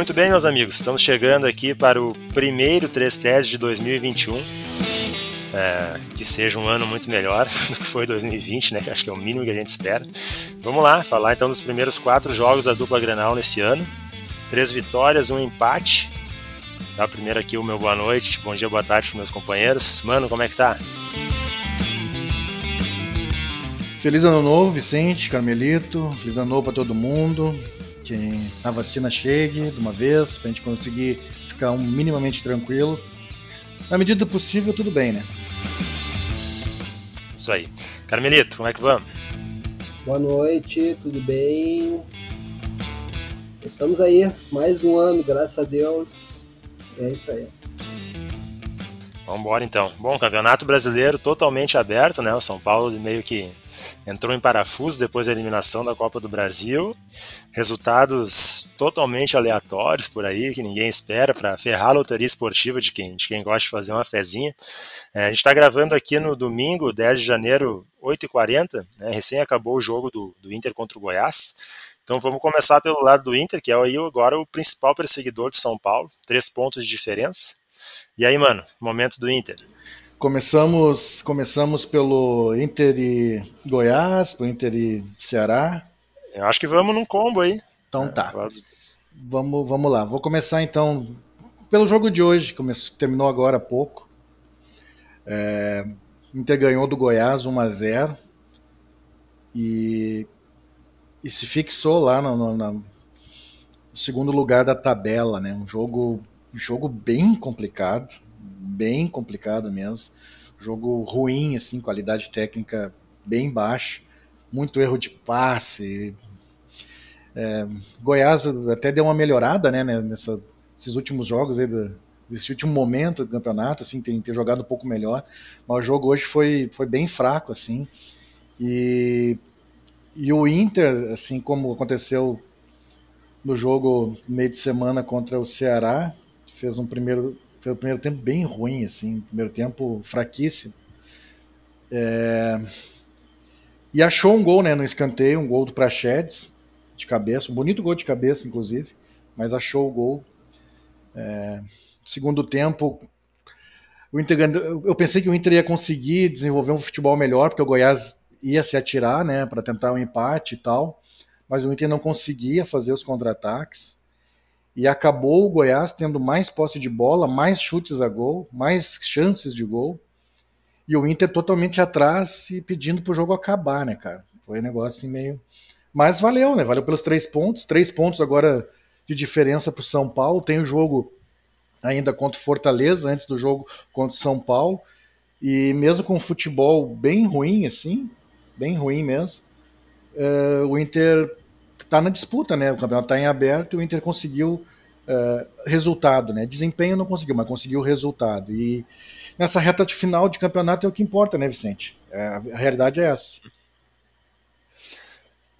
Muito bem, meus amigos, estamos chegando aqui para o primeiro 3 Testes de 2021. É, que seja um ano muito melhor do que foi 2020, né? Acho que é o mínimo que a gente espera. Vamos lá, falar então dos primeiros quatro jogos da dupla Grenal nesse ano. Três vitórias, um empate. Tá, primeiro aqui o meu boa noite, bom dia, boa tarde para meus companheiros. Mano, como é que tá? Feliz ano novo, Vicente, Carmelito. Feliz ano novo para todo mundo. Que a vacina chegue de uma vez, para a gente conseguir ficar um minimamente tranquilo. Na medida do possível, tudo bem, né? Isso aí. Carmelito, como é que vamos? Boa noite, tudo bem? Estamos aí, mais um ano, graças a Deus. É isso aí. Vamos embora então. Bom, campeonato brasileiro totalmente aberto, né? O São Paulo meio que entrou em parafuso depois da eliminação da Copa do Brasil. Resultados totalmente aleatórios por aí, que ninguém espera, para ferrar a loteria esportiva de quem, de quem gosta de fazer uma fezinha. É, a gente está gravando aqui no domingo, 10 de janeiro, 8h40, né, recém acabou o jogo do, do Inter contra o Goiás. Então vamos começar pelo lado do Inter, que é aí agora o principal perseguidor de São Paulo, três pontos de diferença. E aí, mano, momento do Inter. Começamos, começamos pelo Inter e Goiás, pelo Inter e Ceará. Eu acho que vamos num combo aí. Então tá. Vamos, vamos lá. Vou começar então pelo jogo de hoje, que terminou agora há pouco. É, Inter ganhou do Goiás 1 a 0 e, e se fixou lá no, no, no, segundo lugar da tabela, né? Um jogo, um jogo bem complicado bem complicado mesmo. Jogo ruim, assim, qualidade técnica bem baixa, muito erro de passe. É, Goiás até deu uma melhorada, né, nessa, nesses últimos jogos aí do, desse último momento do campeonato, assim, tem ter jogado um pouco melhor. Mas o jogo hoje foi, foi bem fraco, assim. E, e o Inter, assim como aconteceu no jogo meio de semana contra o Ceará, fez um primeiro foi o primeiro tempo bem ruim, assim, primeiro tempo fraquíssimo. É... E achou um gol né, no escanteio, um gol do Prachedes, de cabeça, um bonito gol de cabeça, inclusive, mas achou o gol. É... Segundo tempo, o Inter, eu pensei que o Inter ia conseguir desenvolver um futebol melhor, porque o Goiás ia se atirar né, para tentar um empate e tal, mas o Inter não conseguia fazer os contra-ataques e acabou o Goiás tendo mais posse de bola, mais chutes a gol, mais chances de gol. E o Inter totalmente atrás e pedindo pro jogo acabar, né, cara? Foi um negócio assim meio. Mas valeu, né? Valeu pelos três pontos. Três pontos agora de diferença pro São Paulo. Tem o jogo ainda contra o Fortaleza, antes do jogo contra o São Paulo. E mesmo com o futebol bem ruim, assim, bem ruim mesmo, uh, o Inter está na disputa, né? O campeonato está em aberto e o Inter conseguiu uh, resultado, né? Desempenho não conseguiu, mas conseguiu resultado. E nessa reta de final de campeonato é o que importa, né, Vicente? É, a realidade é essa.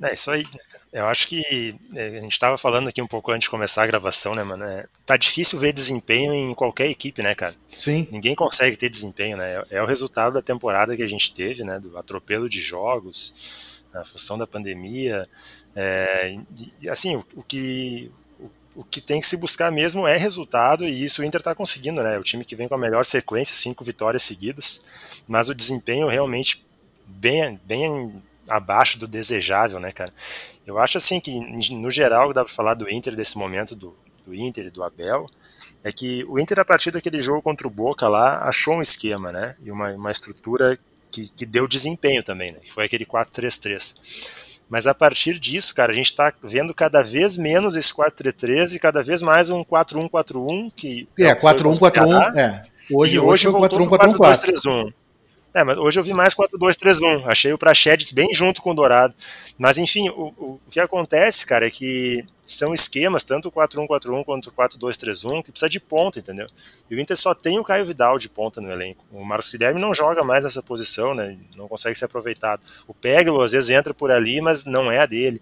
É isso aí. Eu acho que é, a gente estava falando aqui um pouco antes de começar a gravação, né, mano? É, tá difícil ver desempenho em qualquer equipe, né, cara? Sim. Ninguém consegue ter desempenho, né? É, é o resultado da temporada que a gente teve, né? Do atropelo de jogos, a função da pandemia. É, e, assim, o, o que o, que tem que se buscar mesmo é resultado e isso o Inter está conseguindo, né? O time que vem com a melhor sequência, cinco vitórias seguidas, mas o desempenho realmente bem, bem abaixo do desejável, né, cara? Eu acho assim que no geral dá para falar do Inter desse momento do, do Inter e do Abel é que o Inter a partir daquele jogo contra o Boca lá achou um esquema, né? E uma, uma estrutura que, que deu desempenho também, né? Que foi aquele 4-3-3. Mas a partir disso, cara, a gente está vendo cada vez menos esse 4-3-3 e cada vez mais um 4-1-4-1 que é, 4-1-4-1, é. Hoje, e hoje, hoje voltou 4-1-4-1. É, mas hoje eu vi mais 4-2-3-1. Achei o Prachedes bem junto com o Dourado. Mas enfim, o, o, que acontece, cara, é que são esquemas, tanto o 4-1-4-1 quanto o 4-2-3-1, que precisa de ponta, entendeu? E o Inter só tem o Caio Vidal de ponta no elenco. O Marcos Guilherme não joga mais nessa posição, né? Não consegue ser aproveitado. O Peglo às vezes entra por ali, mas não é a dele.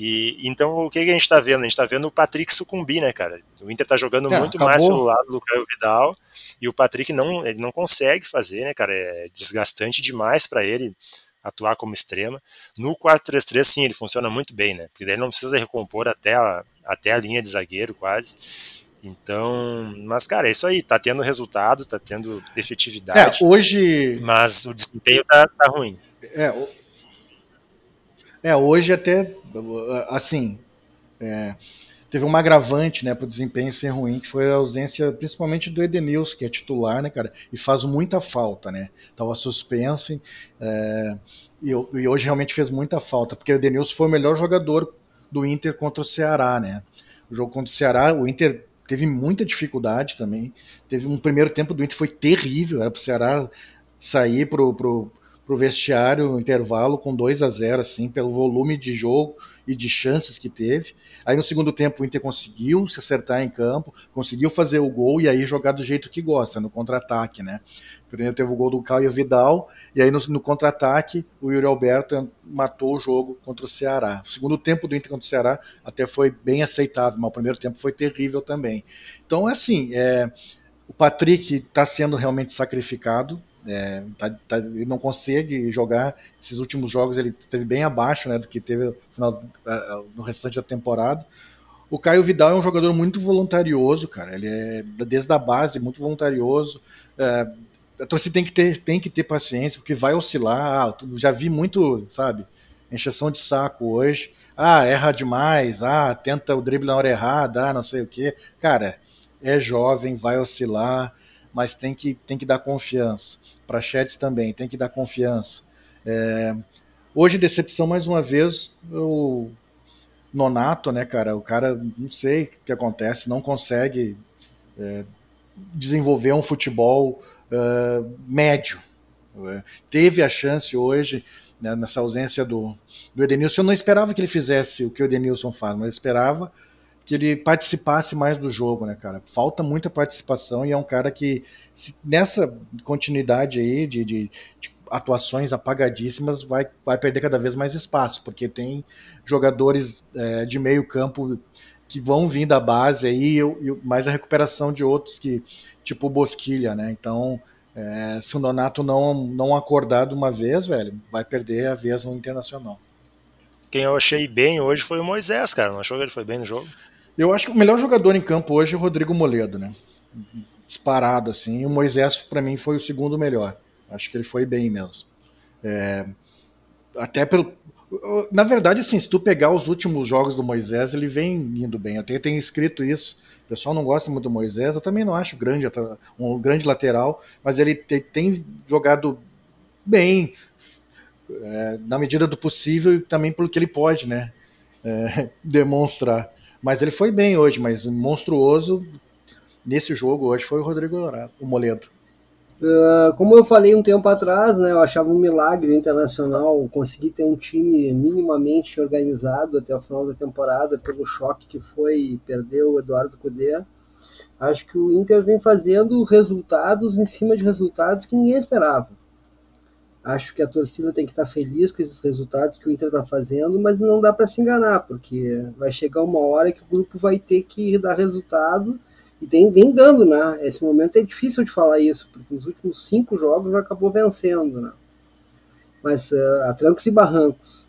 E então o que, que a gente está vendo? A gente está vendo o Patrick sucumbir, né, cara? O Inter está jogando é, muito acabou. mais pelo lado do Caio Vidal e o Patrick não, ele não consegue fazer, né, cara? É desgastante demais para ele atuar como extrema. No 4-3-3, sim, ele funciona muito bem, né? Porque daí ele não precisa recompor até a, até a linha de zagueiro, quase. Então, mas cara, é isso aí, tá tendo resultado, tá tendo efetividade. É, hoje. Mas o desempenho tá, tá ruim. É, é, hoje até, assim, é, teve um agravante, né, para o desempenho ser ruim, que foi a ausência, principalmente do Edenilson, que é titular, né, cara, e faz muita falta, né, tava suspenso, é, e, e, hoje realmente fez muita falta, porque o Edenilson foi o melhor jogador do Inter contra o Ceará, né, o jogo contra o Ceará, o Inter teve muita dificuldade também, teve um primeiro tempo do Inter foi terrível, era para o Ceará sair pro, pro, pro vestiário no intervalo com 2 a 0 assim, pelo volume de jogo, e de chances que teve. Aí no segundo tempo o Inter conseguiu se acertar em campo, conseguiu fazer o gol e aí jogar do jeito que gosta, no contra-ataque, né? Primeiro teve o gol do Caio Vidal e aí no, no contra-ataque o Yuri Alberto matou o jogo contra o Ceará. O segundo tempo do Inter contra o Ceará até foi bem aceitável, mas o primeiro tempo foi terrível também. Então, assim, é, o Patrick está sendo realmente sacrificado, é, tá, tá, ele não consegue jogar. Esses últimos jogos ele teve bem abaixo né, do que teve no, final, no restante da temporada. O Caio Vidal é um jogador muito voluntarioso, cara. Ele é desde a base muito voluntarioso. É, a torcida tem que ter, tem que ter paciência, porque vai oscilar. Ah, já vi muito, sabe, encheção de saco hoje. Ah, erra demais. Ah, tenta o drible na hora errada. Ah, não sei o que. Cara, é jovem, vai oscilar, mas tem que, tem que dar confiança para Prachetes também, tem que dar confiança. É, hoje, decepção mais uma vez, o Nonato, né, cara? O cara, não sei o que acontece, não consegue é, desenvolver um futebol é, médio. É, teve a chance hoje, né, nessa ausência do, do Edenilson. Eu não esperava que ele fizesse o que o Edenilson faz, mas eu esperava que ele participasse mais do jogo, né, cara? Falta muita participação e é um cara que, se, nessa continuidade aí de, de, de, atuações apagadíssimas, vai, vai perder cada vez mais espaço, porque tem jogadores é, de meio campo que vão vir da base aí, e, mais a recuperação de outros que, tipo o Bosquilha, né? Então, é, se o Donato não, não acordar de uma vez, velho, vai perder a vez no Internacional. Quem eu achei bem hoje foi o Moisés, cara. Não achou que ele foi bem no jogo? Eu acho que o melhor jogador em campo hoje é o Rodrigo Moledo, né? Disparado, assim. E o Moisés, para mim, foi o segundo melhor. Acho que ele foi bem mesmo. É, até pelo. Na verdade, assim, se tu pegar os últimos jogos do Moisés, ele vem indo bem. Eu tenho, escrito isso. O pessoal não gosta muito do Moisés, eu também não acho grande, um grande lateral, mas ele tem, tem jogado bem, é, na medida do possível e também pelo que ele pode, né? É, demonstrar. Mas ele foi bem hoje, mas monstruoso nesse jogo hoje foi o Rodrigo Dourado, o Moledo. Uh, como eu falei um tempo atrás, né, eu achava um milagre Internacional conseguir ter um time minimamente organizado até o final da temporada pelo choque que foi perder o Eduardo Cudê. Acho que o Inter vem fazendo resultados em cima de resultados que ninguém esperava. Acho que a torcida tem que estar feliz com esses resultados que o Inter está fazendo, mas não dá para se enganar, porque vai chegar uma hora que o grupo vai ter que dar resultado e tem, vem dando, né? Esse momento é difícil de falar isso, porque nos últimos cinco jogos acabou vencendo, né? Mas uh, a trancos e barrancos.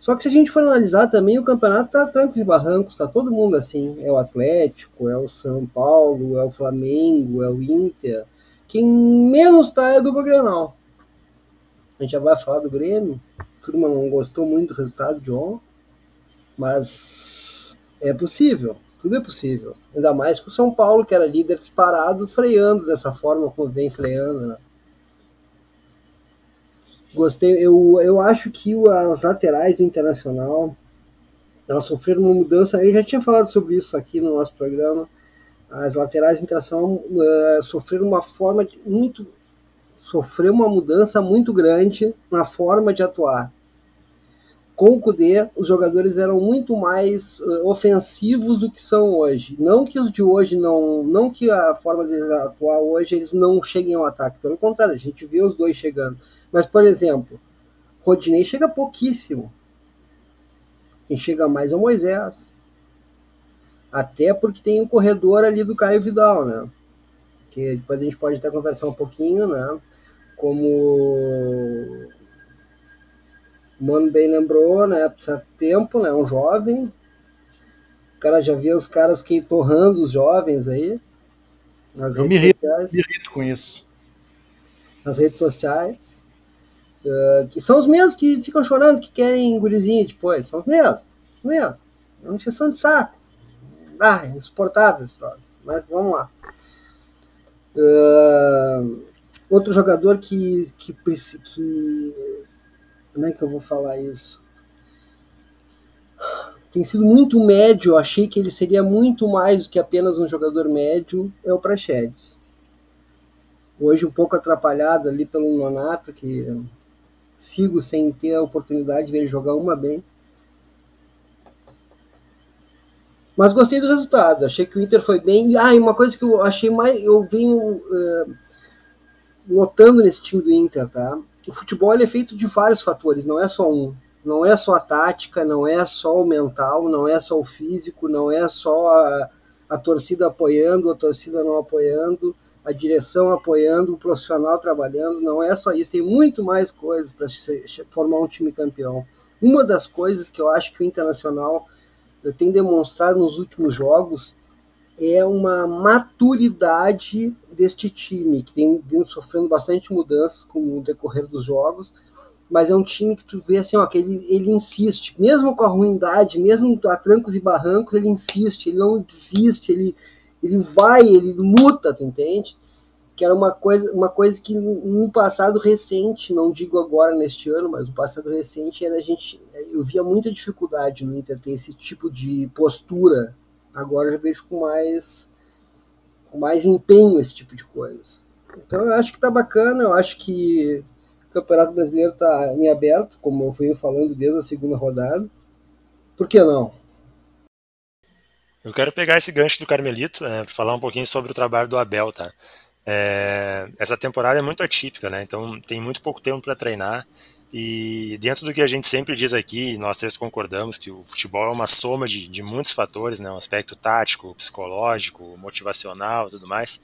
Só que se a gente for analisar também, o campeonato está trancos e barrancos, está todo mundo assim. É o Atlético, é o São Paulo, é o Flamengo, é o Inter. Quem menos está é do Grenal. A gente já vai falar do Grêmio. A turma não gostou muito do resultado de ontem. Mas é possível. Tudo é possível. Ainda mais com o São Paulo, que era líder disparado, freando dessa forma como vem freando. Né? Gostei. Eu, eu acho que as laterais do Internacional elas sofreram uma mudança. Eu já tinha falado sobre isso aqui no nosso programa. As laterais do Internacional uh, sofreram uma forma muito sofreu uma mudança muito grande na forma de atuar. Com o Kudê, os jogadores eram muito mais uh, ofensivos do que são hoje. Não que os de hoje não. Não que a forma de atuar hoje eles não cheguem ao ataque. Pelo contrário, a gente vê os dois chegando. Mas, por exemplo, Rodinei chega pouquíssimo. Quem chega mais é o Moisés. Até porque tem um corredor ali do Caio Vidal, né? Que depois a gente pode até conversar um pouquinho, né? Como O Mano bem lembrou, né, por certo tempo, né, um jovem. O cara já via os caras que torrando os jovens aí. Nas Eu redes me sociais. me irrito com isso. Nas redes sociais. Uh, que são os mesmos que ficam chorando, que querem gurizinho depois. São os mesmos. Os mesmos. É uma injeção de saco. Ah, insuportável esse troço. Mas vamos lá. Uh, outro jogador que, que, que. Como é que eu vou falar isso? Tem sido muito médio. Achei que ele seria muito mais do que apenas um jogador médio. É o Prachedes. Hoje um pouco atrapalhado ali pelo Nonato, que sigo sem ter a oportunidade de ver ele jogar uma bem. Mas gostei do resultado, achei que o Inter foi bem. E ah, uma coisa que eu achei mais. Eu venho uh, notando nesse time do Inter, tá? O futebol é feito de vários fatores, não é só um. Não é só a tática, não é só o mental, não é só o físico, não é só a, a torcida apoiando, a torcida não apoiando, a direção apoiando, o profissional trabalhando. Não é só isso, tem muito mais coisas para formar um time campeão. Uma das coisas que eu acho que o Internacional tem demonstrado nos últimos jogos é uma maturidade deste time, que tem vindo sofrendo bastante mudanças com o decorrer dos jogos, mas é um time que tu vê assim, ó, que ele, ele insiste, mesmo com a ruindade, mesmo a trancos e barrancos, ele insiste, ele não desiste, ele, ele vai, ele luta, tu entende? Que era uma coisa, uma coisa que no passado recente, não digo agora neste ano, mas no passado recente, era a gente, eu via muita dificuldade no Inter ter esse tipo de postura. Agora eu já vejo com mais, com mais empenho esse tipo de coisa. Então eu acho que tá bacana, eu acho que o Campeonato Brasileiro tá em aberto, como eu fui falando desde a segunda rodada. Por que não? Eu quero pegar esse gancho do Carmelito é, para falar um pouquinho sobre o trabalho do Abel, tá? É, essa temporada é muito atípica, né? Então tem muito pouco tempo para treinar. E dentro do que a gente sempre diz aqui, nós três concordamos que o futebol é uma soma de, de muitos fatores, né? Um aspecto tático, psicológico, motivacional, tudo mais.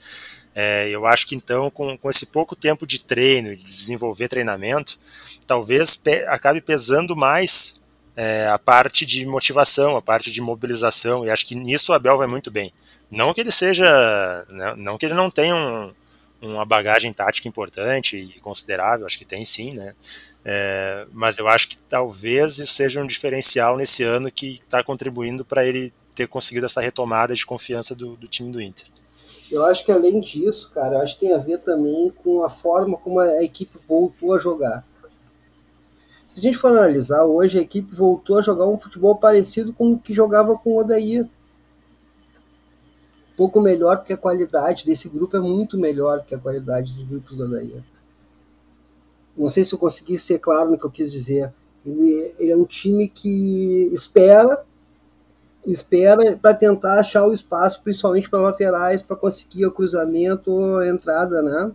É, eu acho que então, com, com esse pouco tempo de treino de desenvolver treinamento, talvez pe acabe pesando mais é, a parte de motivação, a parte de mobilização, e acho que nisso o Abel vai muito bem. Não que ele seja. Não, não que ele não tenha um, uma bagagem tática importante e considerável, acho que tem sim, né? É, mas eu acho que talvez isso seja um diferencial nesse ano que está contribuindo para ele ter conseguido essa retomada de confiança do, do, time do Inter. Eu acho que além disso, cara, acho que tem a ver também com a forma como a equipe voltou a jogar. Se a gente for analisar, hoje a equipe voltou a jogar um futebol parecido com o que jogava com o Odair pouco melhor, porque a qualidade desse grupo é muito melhor que a qualidade dos grupos do Adair. Não sei se eu consegui ser claro no que eu quis dizer. Ele, ele é um time que espera, espera para tentar achar o espaço, principalmente para laterais, para conseguir o cruzamento ou entrada, né?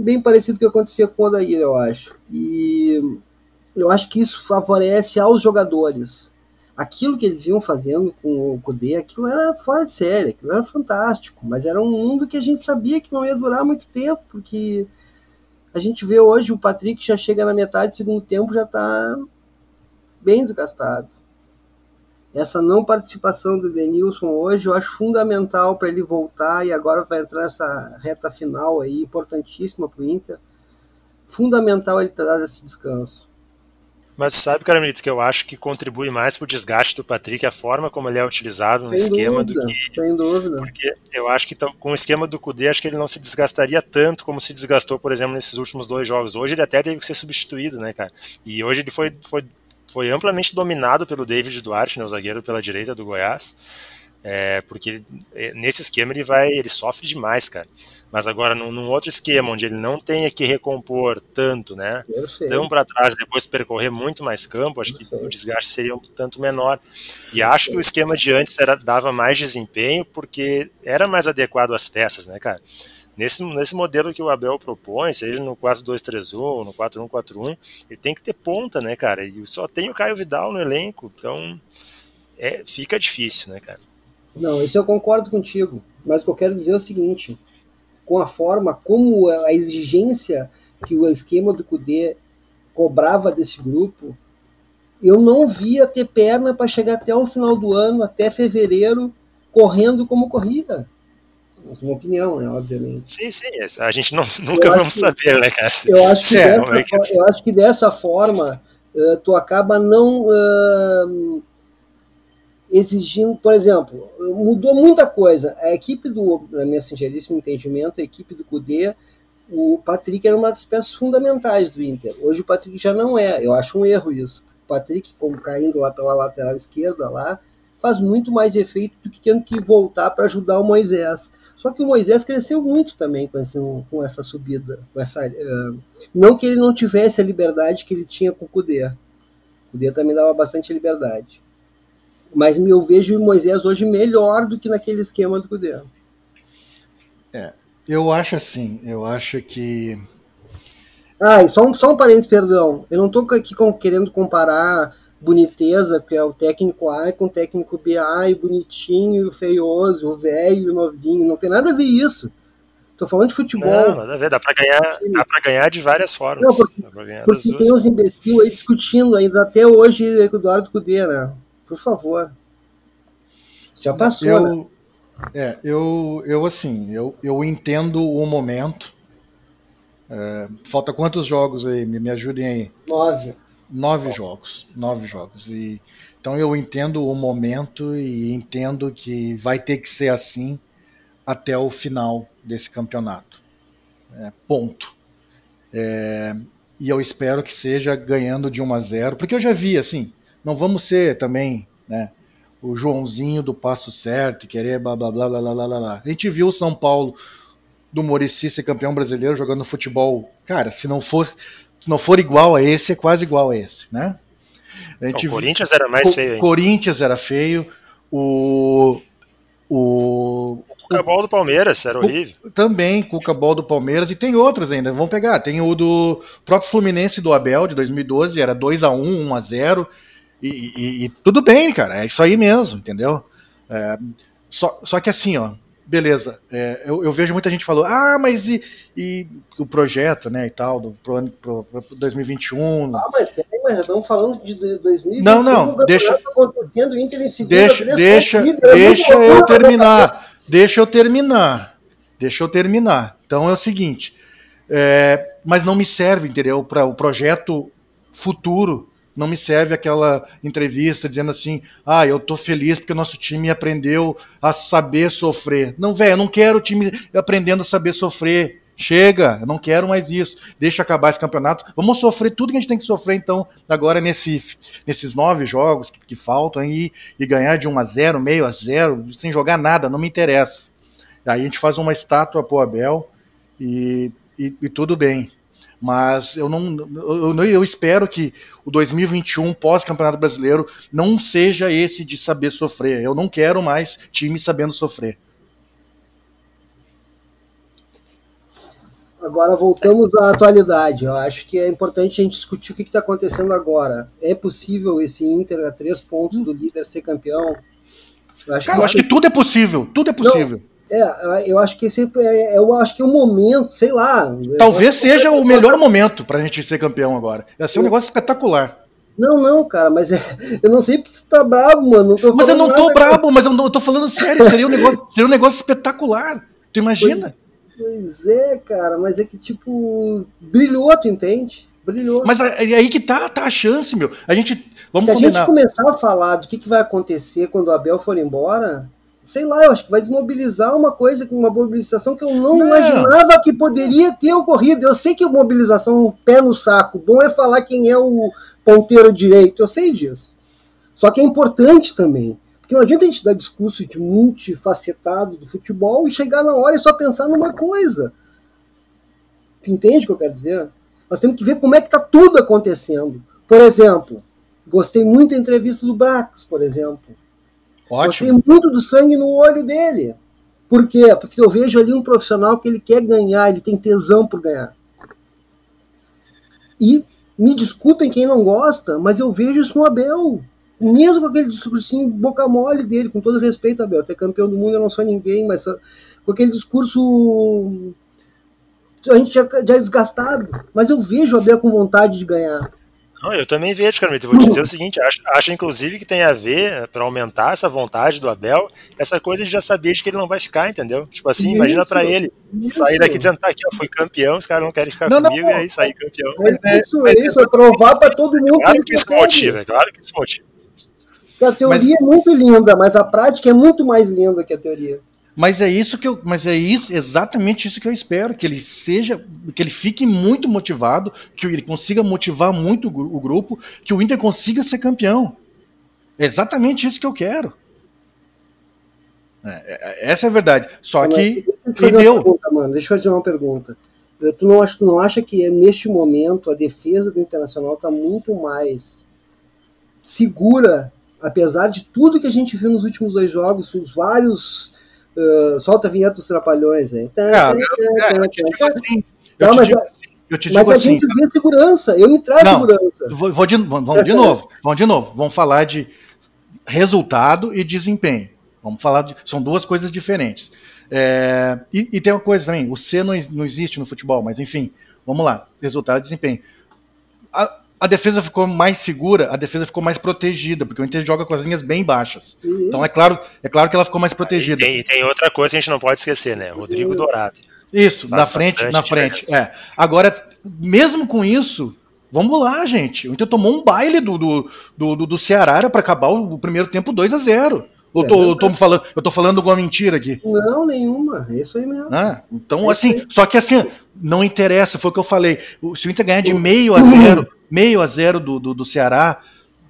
Bem parecido com o que acontecia com o Odair, eu acho. E eu acho que isso favorece aos jogadores aquilo que eles iam fazendo com o Kudê, aquilo era fora de série, aquilo era fantástico, mas era um mundo que a gente sabia que não ia durar muito tempo, porque a gente vê hoje o Patrick já chega na metade do segundo tempo, já está bem desgastado. Essa não participação do Denilson hoje eu acho fundamental para ele voltar e agora vai entrar essa reta final aí, importantíssima para o Inter. Fundamental ele ter dado esse descanso. Mas sabe, Caramelito, que eu acho que contribui mais para o desgaste do Patrick a forma como ele é utilizado no sem esquema dúvida, do que. Sem dúvida. Porque eu acho que com o esquema do Kudê, acho que ele não se desgastaria tanto como se desgastou, por exemplo, nesses últimos dois jogos. Hoje ele até teve que ser substituído, né, cara? E hoje ele foi, foi, foi amplamente dominado pelo David Duarte, né, o zagueiro pela direita do Goiás. É, porque ele, é, nesse esquema ele vai, ele sofre demais, cara. Mas agora num, num outro esquema onde ele não tenha que recompor tanto, né? Tão para trás depois percorrer muito mais campo, acho que o desgaste seria um tanto menor. E acho que o esquema de antes era, dava mais desempenho porque era mais adequado às peças, né, cara? Nesse, nesse modelo que o Abel propõe, seja no 4-2-3-1, no 4-1-4-1, ele tem que ter ponta, né, cara? E só tem o Caio Vidal no elenco, então é, fica difícil, né, cara? Não, isso eu concordo contigo. Mas o que eu quero dizer é o seguinte: com a forma como a exigência que o esquema do Cudê cobrava desse grupo, eu não via ter perna para chegar até o final do ano, até fevereiro, correndo como corria. É uma opinião, né, obviamente. Sim, sim, a gente não, nunca vamos que, saber, né, cara? Eu acho que, é, dessa, é que... eu acho que dessa forma uh, tu acaba não uh, exigindo, por exemplo, mudou muita coisa. A equipe do, na minha singeríssimo entendimento, a equipe do Cudê, o Patrick era uma das peças fundamentais do Inter. Hoje o Patrick já não é. Eu acho um erro isso. O Patrick, como caindo lá pela lateral esquerda lá, faz muito mais efeito do que tendo que voltar para ajudar o Moisés. Só que o Moisés cresceu muito também com, esse, com essa subida. Com essa, uh, não que ele não tivesse a liberdade que ele tinha com o Cudê. O Cudê também dava bastante liberdade. Mas eu vejo o Moisés hoje melhor do que naquele esquema do Cudê. É, eu acho assim, eu acho que. Ah, e só um, só um parênteses, perdão. Eu não estou aqui com, querendo comparar boniteza, que é o técnico A com o técnico B, e bonitinho, e feioso, o velho, o novinho. Não tem nada a ver isso. Tô falando de futebol. Não, nada a ver, dá pra ganhar, dá pra ganhar de várias formas. Não, porque, porque tem uns imbecil aí discutindo ainda até hoje com o Eduardo Cudê, né? Por favor. Já passou, eu, né? É, eu, eu assim, eu, eu entendo o momento. É, falta quantos jogos aí? Me, me ajudem aí. Nove. Nove jogos. Nove jogos. E, então eu entendo o momento e entendo que vai ter que ser assim até o final desse campeonato. É, ponto. É, e eu espero que seja ganhando de 1 a 0, porque eu já vi assim, não vamos ser também, né, o Joãozinho do passo certo, querer blá blá blá blá blá blá blá. A gente viu o São Paulo do Murici ser campeão brasileiro jogando futebol. Cara, se não for se não for igual a esse, é quase igual a esse, né? A o Corinthians era mais feio. Hein? Corinthians era feio. O o, o Cuca-Bol do Palmeiras era horrível. O, também, Cuca-Bol do Palmeiras. E tem outros ainda. Vamos pegar. Tem o do próprio Fluminense do Abel, de 2012. Era 2 a 1 1 a 0 e, e, e, tudo bem, cara, é isso aí mesmo, entendeu? É, só, só que assim, ó, beleza, é, eu, eu, vejo muita gente falando, ah, mas e, e, o projeto, né, e tal, do, pro, ano, pro, pro 2021. Ah, mas peraí, mas estamos falando de 2021. Não, não, deixa. Acontecendo, Inter em segunda, deixa, deixa, deixa eu terminar, deixa eu terminar, deixa eu terminar. Então é o seguinte, é, mas não me serve, entendeu, para o projeto futuro não me serve aquela entrevista dizendo assim: ah, eu tô feliz porque o nosso time aprendeu a saber sofrer. Não, velho, eu não quero o time aprendendo a saber sofrer. Chega, eu não quero mais isso. Deixa acabar esse campeonato. Vamos sofrer tudo que a gente tem que sofrer, então, agora nesse, nesses nove jogos que, que faltam aí, e ganhar de 1 a 0, meio a 0, sem jogar nada, não me interessa. Aí a gente faz uma estátua pro Abel e, e, e tudo bem mas eu não eu, eu espero que o 2021 pós-campeonato brasileiro não seja esse de saber sofrer. Eu não quero mais time sabendo sofrer. Agora voltamos à atualidade. Eu acho que é importante a gente discutir o que está acontecendo agora. É possível esse Inter a três pontos do líder ser campeão? Eu acho, Cara, que, eu acho que tudo é possível. Tudo é possível. Não, é, eu acho que esse é, eu acho que é o momento, sei lá. Talvez seja o melhor momento pra gente ser campeão agora. Ia ser um negócio espetacular. Não, não, cara, mas é, eu não sei porque tu tá bravo, mano. Não mas eu não tô bravo, mas eu, não, eu tô falando sério. Seria um negócio, seria um negócio espetacular. Tu imagina? Pois, pois é, cara, mas é que tipo, brilhou, tu entende? Brilhou. Mas é aí que tá, tá a chance, meu. A gente. Vamos Se combinar. a gente começar a falar do que, que vai acontecer quando o Abel for embora, sei lá, eu acho que vai desmobilizar uma coisa, uma mobilização que eu não, não, imaginava que poderia ter ocorrido. Eu sei que mobilização um pé no saco, bom é falar quem é o ponteiro direito, eu sei disso. Só que é importante também, porque não adianta a gente dar discurso de multifacetado do futebol e chegar na hora e só pensar numa coisa. Tu entende o que eu quero dizer? Nós temos que ver como é que está tudo acontecendo. Por exemplo, gostei muito da entrevista do Brax, por exemplo Ótimo. Gostei muito do sangue no olho dele. Por quê? Porque eu vejo ali um profissional que ele quer ganhar, ele tem tesão por ganhar. E me desculpem quem não gosta, mas eu vejo isso no Abel. Mesmo com aquele discursinho boca mole dele, com todo respeito, Abel, até campeão do mundo eu não sou ninguém, mas com aquele discurso a gente já, já é desgastado. Mas eu vejo o Abel com vontade de ganhar. Não, eu também vejo. Eu vou dizer o seguinte: acho, acho inclusive que tem a ver, para aumentar essa vontade do Abel, essa coisa de já saber de que ele não vai ficar, entendeu? Tipo assim, isso, imagina para ele isso. sair daqui dizendo, tá aqui, eu fui campeão, os caras não querem ficar não, comigo, não, e aí sair campeão. Mas é, isso, é isso, é provar para todo mundo. Claro que isso motiva, é claro que isso motiva. A teoria mas... é muito linda, mas a prática é muito mais linda que a teoria. Mas é isso que eu, mas é isso, exatamente isso que eu espero, que ele seja, que ele fique muito motivado, que ele consiga motivar muito o grupo, que o Inter consiga ser campeão. É exatamente isso que eu quero. É, é essa é a verdade. Só mas, que deixa eu deu. Pergunta, mano, deixa eu fazer uma pergunta. Tu não, acha, tu não acha que neste momento a defesa do Internacional está muito mais segura, apesar de tudo que a gente viu nos últimos dois jogos, os vários Uh, solta a vinheta dos trapalhões aí. Tá, tá, tá, eu te digo assim. Mas, eu te digo mas a assim, gente vê segurança, eu me trago não, segurança. Vou, vou de, vamos de novo, vamos de novo. Vamos falar de resultado e desempenho. Vamos falar de. São duas coisas diferentes. É, e, e, tem uma coisa também: o C não, não existe no futebol, mas enfim, vamos lá. Resultado e desempenho. A, a defesa ficou mais segura, a defesa ficou mais protegida, porque o Inter joga com as linhas bem baixas. Isso. Então é claro, é claro que ela ficou mais protegida. E tem, tem, outra coisa que a gente não pode esquecer, né? Rodrigo Dourado. Isso, na frente, na frente. É. Agora, mesmo com isso, vamos lá, gente. O Inter tomou um baile do, do, do, do Ceará para acabar o primeiro tempo 2 a 0 eu tô, eu tô, falando, eu tô falando alguma mentira aqui? Não, nenhuma. É isso aí mesmo. Ah, então, é assim, só que assim, não interessa, foi o que eu falei. Se o Inter ganhar de meio a zero, meio a zero do, do, do Ceará,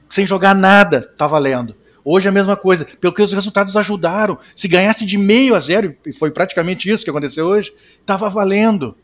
sem jogar nada, tá valendo. Hoje é a mesma coisa, porque os resultados ajudaram. Se ganhasse de meio a zero, e foi praticamente isso que aconteceu hoje, tava valendo.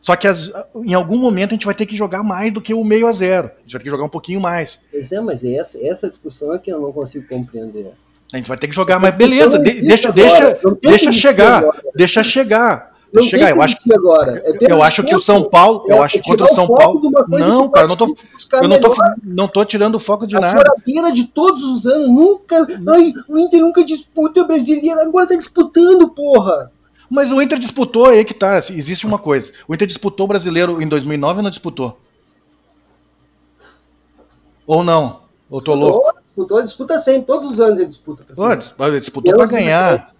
Só que as, em algum momento a gente vai ter que jogar mais do que o meio a zero. A gente vai ter que jogar um pouquinho mais. Pois é, mas essa, essa discussão é que eu não consigo compreender. A gente vai ter que jogar, mas beleza, de, deixa, deixa, deixa chegar, deixa chegar. Não chegar, eu acho, agora. É eu acho que o São Paulo, eu acho que contra o São Paulo. Não, cara, não tô, eu não tô, não tô tirando o foco de a nada. A de todos os anos, nunca. Ai, o Inter nunca disputa o brasileiro, agora tá disputando, porra. Mas o Inter disputou, aí que tá. Existe uma coisa. O Inter disputou o brasileiro em 2009 ou não disputou? Ou não? Ou tô louco? disputou, disputa sempre, todos os anos ele disputa. Pô, disputou para ganhar.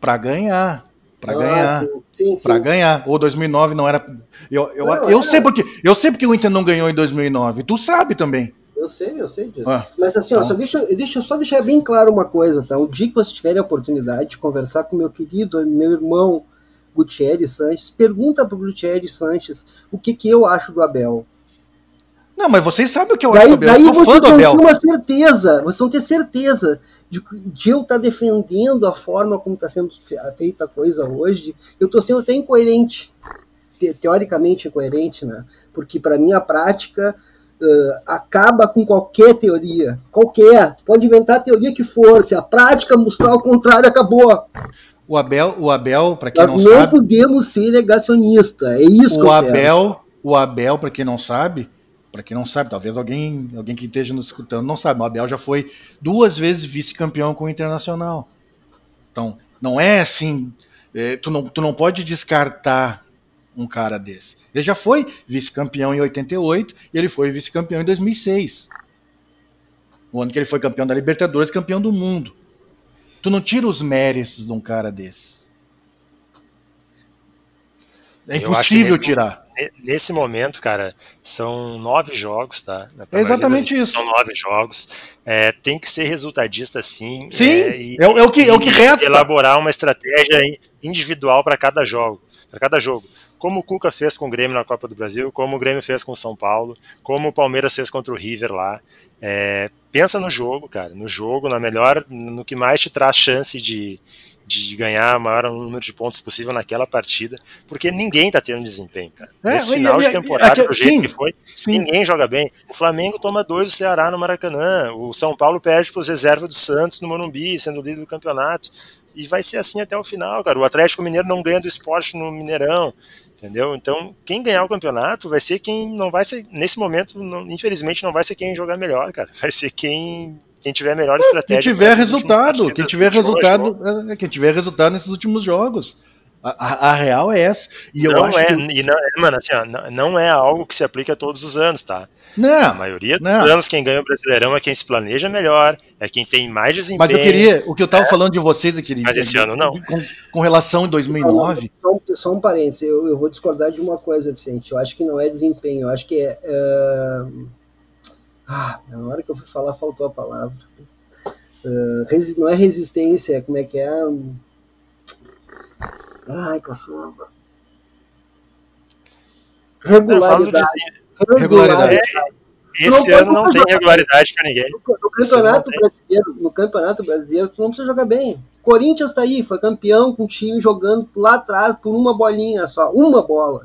Para ganhar. Para ah, ganhar. Sim, sim, Para ganhar. Ou 2009 não era. Eu, eu, não, eu, sei porque, eu sei porque o Inter não ganhou em 2009. Tu sabe também. Eu sei, eu sei disso. Ah, Mas assim, ó, então. só deixa, deixa eu só deixar bem claro uma coisa, tá? O dia que você tiver a oportunidade de conversar com meu querido, meu irmão Gutierrez Sanches, pergunta pro Gutierrez Sanches o que, que eu acho do Abel. Não, mas vocês sabem o que eu daí, acho do Abel. Daí vocês vão ter uma certeza, vocês vão ter certeza de, de eu estar tá defendendo a forma como está sendo feita a coisa hoje. Eu estou sendo até incoerente, te, teoricamente incoerente, né? Porque para mim a prática uh, acaba com qualquer teoria, qualquer. Pode inventar a teoria que for, se a prática mostrar o contrário, acabou. O Abel, o Abel, para quem Nós não, não sabe, podemos ser negacionista. É isso o que eu Abel, quero. O Abel, para quem não sabe, para quem não sabe, talvez alguém, alguém que esteja nos escutando não sabe, o Abel já foi duas vezes vice-campeão com o Internacional. Então, não é assim, é, tu, não, tu não pode descartar um cara desse. Ele já foi vice-campeão em 88 e ele foi vice-campeão em 2006. O ano que ele foi campeão da Libertadores, campeão do mundo. Tu não tira os méritos de um cara desse. É impossível tirar nesse momento, cara, são nove jogos, tá? É exatamente isso. São nove jogos. É, tem que ser resultadista, sim. Sim, é, e, é, é, o que, é o que resta. Elaborar uma estratégia individual para cada jogo. Para cada jogo. Como o Cuca fez com o Grêmio na Copa do Brasil, como o Grêmio fez com o São Paulo, como o Palmeiras fez contra o River lá. É, pensa no jogo, cara. No jogo, na melhor, no que mais te traz chance de, de ganhar o maior número de pontos possível naquela partida, porque ninguém tá tendo desempenho, cara. É, Nesse final de temporada, do jeito sim, que foi, sim. ninguém joga bem. O Flamengo toma dois do Ceará no Maracanã, o São Paulo perde para os reservas do Santos no Morumbi, sendo líder do campeonato. E vai ser assim até o final, cara. O Atlético Mineiro não ganha do esporte no Mineirão, entendeu? Então, quem ganhar o campeonato vai ser quem não vai ser, nesse momento, não, infelizmente, não vai ser quem jogar melhor, cara. Vai ser quem quem tiver melhor estratégia. Quem tiver resultado, quem tiver resultado, é, quem tiver resultado nesses últimos jogos. A, a, real é essa. E eu não acho é, que... e não, mano, assim, ó, não é algo que se aplica todos os anos, tá? Não, a maioria dos não. anos quem ganha o Brasileirão é quem se planeja melhor, é quem tem mais desempenho. Mas eu queria, o que eu tava é. falando de vocês aqui, mas esse ano não. Com, com relação em 2009. Só um, só um parênteses, eu, eu, vou discordar de uma coisa, Vicente. Eu acho que não é desempenho, eu acho que é. é... Ah, na hora que eu fui falar faltou a palavra. Uh, não é resistência, como é que é? Ai, caçamba. Regularidade. Regularidade. É, esse não ano não tem regularidade para ninguém. No, no campeonato brasileiro, no campeonato brasileiro, tu não precisa jogar bem. Corinthians tá aí, foi campeão com o time jogando lá atrás por uma bolinha só, uma bola.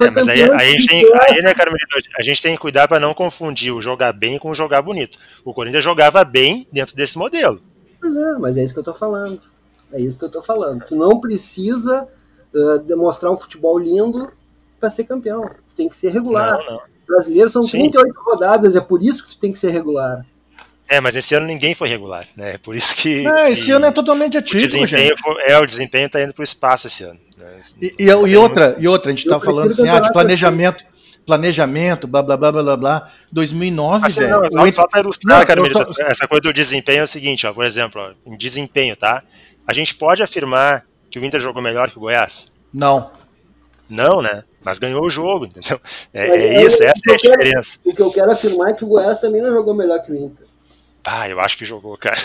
É, mas aí, aí, a gente tem, aí, né, Carmelito, a gente tem que cuidar para não confundir o jogar bem com o jogar bonito. O Corinthians jogava bem dentro desse modelo. Pois é, mas é isso que eu tô falando. É isso que eu tô falando. Tu não precisa uh, demonstrar um futebol lindo para ser campeão. Tu tem que ser regular. Não, não. Brasileiros são Sim. 38 rodadas, é por isso que tu tem que ser regular. É, mas esse ano ninguém foi regular, né? É por isso que. É, esse que ano é totalmente ativo. O desempenho, é, o desempenho tá indo pro espaço esse ano. Né? E, e, e, outra, e outra, a gente tá falando assim, ah, de planejamento. Planejamento, blá blá blá blá blá. 2009, assim, velho. Não, só para ilustrar, não, cara, tô... essa coisa do desempenho é o seguinte, ó, por exemplo, ó, em desempenho, tá? A gente pode afirmar que o Inter jogou melhor que o Goiás? Não. Não, né? Mas ganhou o jogo, entendeu? É, é isso, essa é a diferença. o que eu quero afirmar é que o Goiás também não jogou melhor que o Inter. Ah, eu acho que jogou, cara.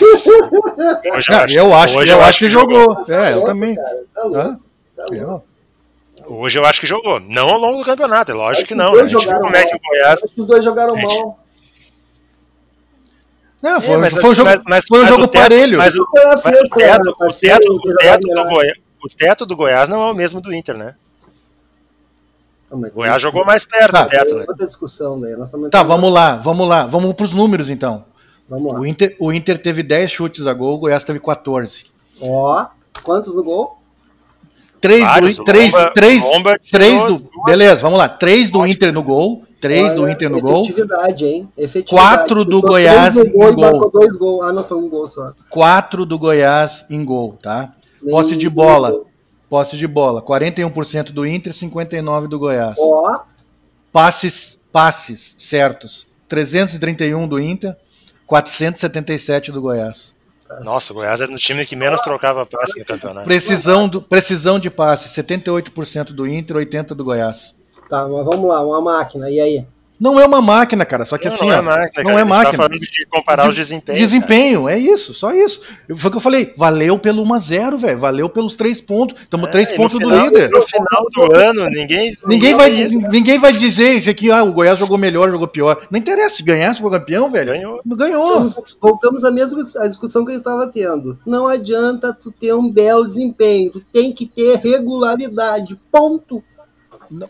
Hoje eu, acho, eu acho, hoje eu, eu acho que jogou. jogou. É, eu também. Tá louco, tá louco. Hoje eu acho que jogou. Não ao longo do campeonato, é lógico que não. Né? A gente viu como é que o Goiás. Os dois jogaram gente... mal. Não, foi, é, mas, foi, um jogo, mas, foi um jogo teto, parelho. Mas o, mas o, teto, teto, o, teto do Goiás, o teto do Goiás não é o mesmo do Inter, né? Não, o Goiás jogou mais perto tá, do teto, né? Outra discussão daí. Nós tá, vamos lá, vamos lá. Vamos para os números então. Vamos lá. O Inter, o Inter teve 10 chutes a gol, o Goiás teve 14. Ó, quantos no gol? 3 do, 3, Lomba, 3, Lomba 3 do. Duas, beleza, vamos lá. 3 do Inter no gol. 3 do Inter no gol. Efetividade, hein? Efetividade. 4 do Goiás em gol. gol. Dois gols. Ah, não, foi um gol só. 4 do Goiás em gol, tá? Nem Posse de bola. Gol. Posse de bola. 41% do Inter, 59% do Goiás. Ó. Passes, passes certos. 331 do Inter, 477 do Goiás. Nossa, o Goiás era no time que menos trocava passe no campeonato. Precisão, do, precisão de passe, 78% do Inter, 80% do Goiás. Tá, mas vamos lá, uma máquina, e aí? Não é uma máquina, cara. Só que não, assim. Não é máquina. Não cara, é máquina. Tá falando de comparar de, os desempenhos. Desempenho, cara. é isso, só isso. Foi o que eu falei. Valeu pelo 1x0, velho. Valeu pelos 3 pontos. Estamos 3 é, pontos final, do líder. No final do ano, ninguém. Ninguém vai, ninguém vai dizer isso aqui, ah, o Goiás jogou melhor, jogou pior. Não interessa. Se ganhar, se for campeão, velho. Ganhou. Ganhou. Voltamos, voltamos à mesma a discussão que a gente estava tendo. Não adianta tu ter um belo desempenho. Tu tem que ter regularidade. Ponto.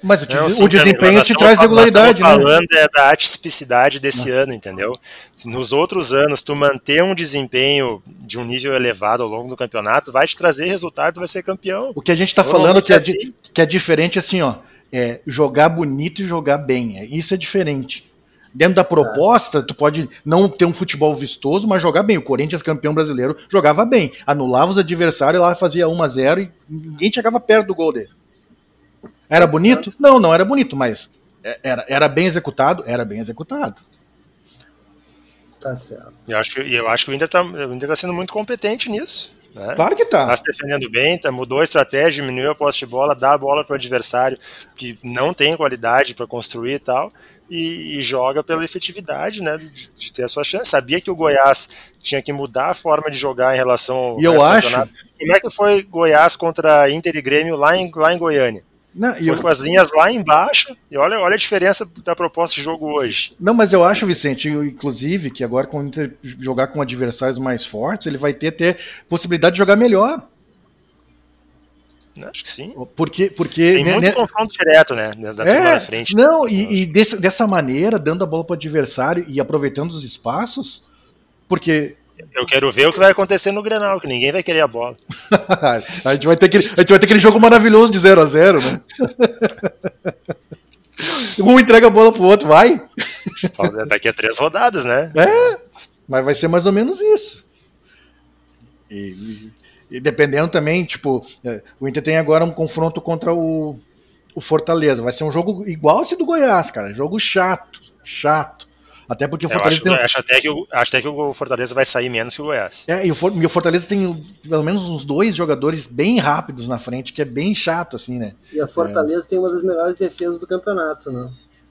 Mas o, não, sim, o desempenho te traz regularidade, nós né? falando é da atipicidade desse ah. ano, entendeu? Se nos outros anos tu manter um desempenho de um nível elevado ao longo do campeonato, vai te trazer resultado, vai ser campeão. O que a gente está falando que é, assim. que é diferente assim, ó, é jogar bonito e jogar bem. É, isso é diferente. Dentro da proposta, tu pode não ter um futebol vistoso, mas jogar bem. O Corinthians, campeão brasileiro, jogava bem. Anulava os adversários, lá fazia 1 a 0 e ninguém chegava perto do gol dele. Era bonito? Não, não era bonito, mas é, era, era bem executado? Era bem executado. Tá certo. Eu acho que, eu acho que o Inter está tá sendo muito competente nisso. Né? Claro que tá. Tá se defendendo bem, tá, mudou a estratégia, diminuiu a posse de bola, dá a bola para o adversário que não tem qualidade para construir e tal, e, e, joga pela efetividade, né, de, de, ter a sua chance. Sabia que o Goiás tinha que mudar a forma de jogar em relação ao e eu acho... Como é que foi Goiás contra Inter e Grêmio lá em, lá em Goiânia? Não, Foi eu... com as linhas lá embaixo, e olha, olha a diferença da proposta de jogo hoje. Não, mas eu acho, Vicente, inclusive, que agora quando jogar com adversários mais fortes, ele vai ter, ter possibilidade de jogar melhor. Acho que sim. Porque, porque Tem muito né, confronto direto, né? Da é, frente. Não, e, e desse, dessa maneira, dando a bola para o adversário e aproveitando os espaços, porque eu quero ver o que vai acontecer no Grenal, que ninguém vai querer a bola. a, gente vai ter aquele, a gente vai ter aquele jogo maravilhoso de 0 a 0 né? um entrega a bola pro outro, vai. Daqui a três rodadas, né? É, mas vai ser mais ou menos isso. E, e, dependendo também, tipo, é, o Inter tem agora um confronto contra o, o Fortaleza. Vai ser um jogo igual esse do Goiás, cara. Jogo chato, chato. Até porque o Fortaleza. Eu acho, tem... acho, até que o, acho até que o Fortaleza vai sair menos que o Goiás. É, e o, e o Fortaleza tem pelo menos uns dois jogadores bem rápidos na frente, que é bem chato, assim, né? E a Fortaleza é. tem uma das melhores defesas do campeonato, né?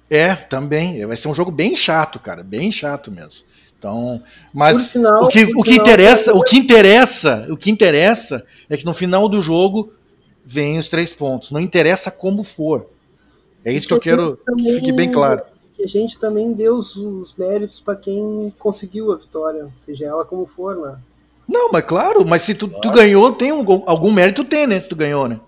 É, também. Vai ser um jogo bem chato, cara. Bem chato mesmo. Então, mas sinal, o que, o que sinal, interessa, o que interessa, o que interessa é que no final do jogo vem os três pontos. Não interessa como for. É isso que eu quero que fique bem claro que a gente também deu os, os méritos para quem conseguiu a vitória, seja ela como for, né? Não, mas claro, mas se tu, tu ganhou, tem um, algum mérito tem, né? Se tu ganhou, né?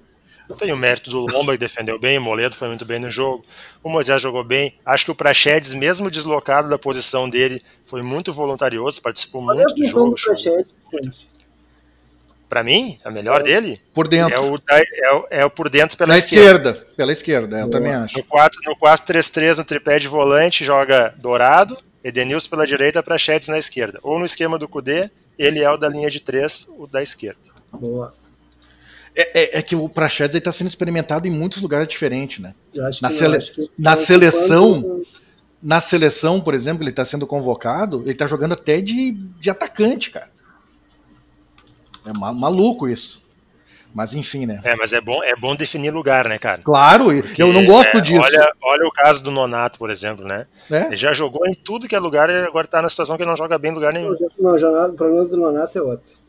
Tem o mérito do Lomba que defendeu bem, o Moledo foi muito bem no jogo, o Moisés jogou bem. Acho que o Prachedes, mesmo deslocado da posição dele, foi muito voluntarioso, participou Olha muito do jogo. Do Prachedes, para mim, a melhor é. dele por dentro. É o, é o, é o por dentro pela Na esquerda. esquerda. Pela esquerda, eu também acho. No 4-3-3, no, no tripé de volante, joga Dourado, Edenilson pela direita, Prachedes na esquerda. Ou no esquema do Cudê, ele é o da linha de três, o da esquerda. Boa. É, é, é, que o Prachedes está sendo experimentado em muitos lugares diferentes, né? na, sele... na seleção, quando... na seleção, por exemplo, ele está sendo convocado, ele está jogando até de, de atacante, cara. É maluco isso. Mas enfim, né? É, mas é bom, é bom definir lugar, né, cara? Claro, Porque, eu não gosto é, disso. Olha, olha o caso do Nonato, por exemplo, né? É? Ele já jogou em tudo que é lugar e agora tá na situação que ele não joga bem em lugar nenhum. Não, o problema do Nonato é outro.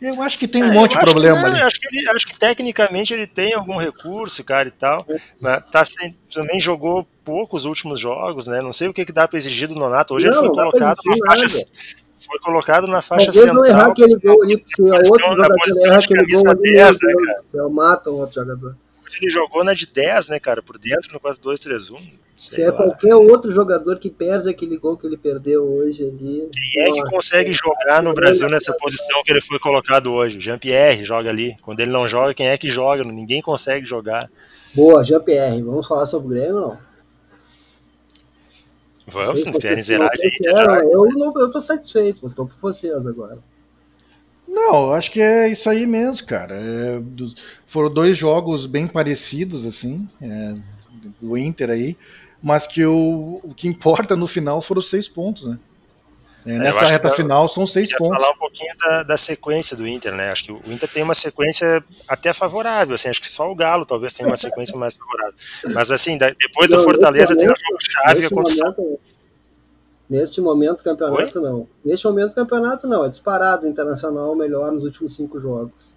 Eu acho que tem um é, monte de problema que, ali. Acho que, ele, acho que tecnicamente ele tem algum recurso, cara, e tal. É. Mas tá, também jogou poucos últimos jogos, né? Não sei o que, que dá para exigir do Nonato. Hoje não, ele foi colocado numa faixa, foi colocado na faixa Talvez central. errar aquele gol ali, se é outro jogador errar aquele gol ali, 10, né, cara? se eu mato um outro jogador. Ele jogou na de 10, né, cara, por dentro no 4-2-3-1. Se é lá. qualquer outro jogador que perde aquele gol que ele perdeu hoje ali. Quem é que consegue jogar no Brasil nessa posição que ele foi colocado hoje? Jean-Pierre joga ali. Quando ele não joga, quem é que joga? Ninguém consegue jogar. Boa, Jean-Pierre. Vamos falar sobre o Grêmio não? Vamos, se querem zerar a gente. Eu, não, eu tô satisfeito, mas tô por vocês agora. Não, acho que é isso aí mesmo, cara. É, dos, foram dois jogos bem parecidos, assim, é, do Inter aí, mas que o, o que importa no final foram seis pontos, né? É, é nessa reta final são seis pontos. falar um pouquinho da, da, sequência do Inter, né? Acho que o Inter tem uma sequência até favorável, assim, acho que só o Galo talvez tenha uma sequência mais favorável. Mas assim, depois do Fortaleza tem um jogo chave condição. Neste momento, campeonato Oi? não. Neste momento, campeonato não. É disparado internacional melhor nos últimos cinco jogos.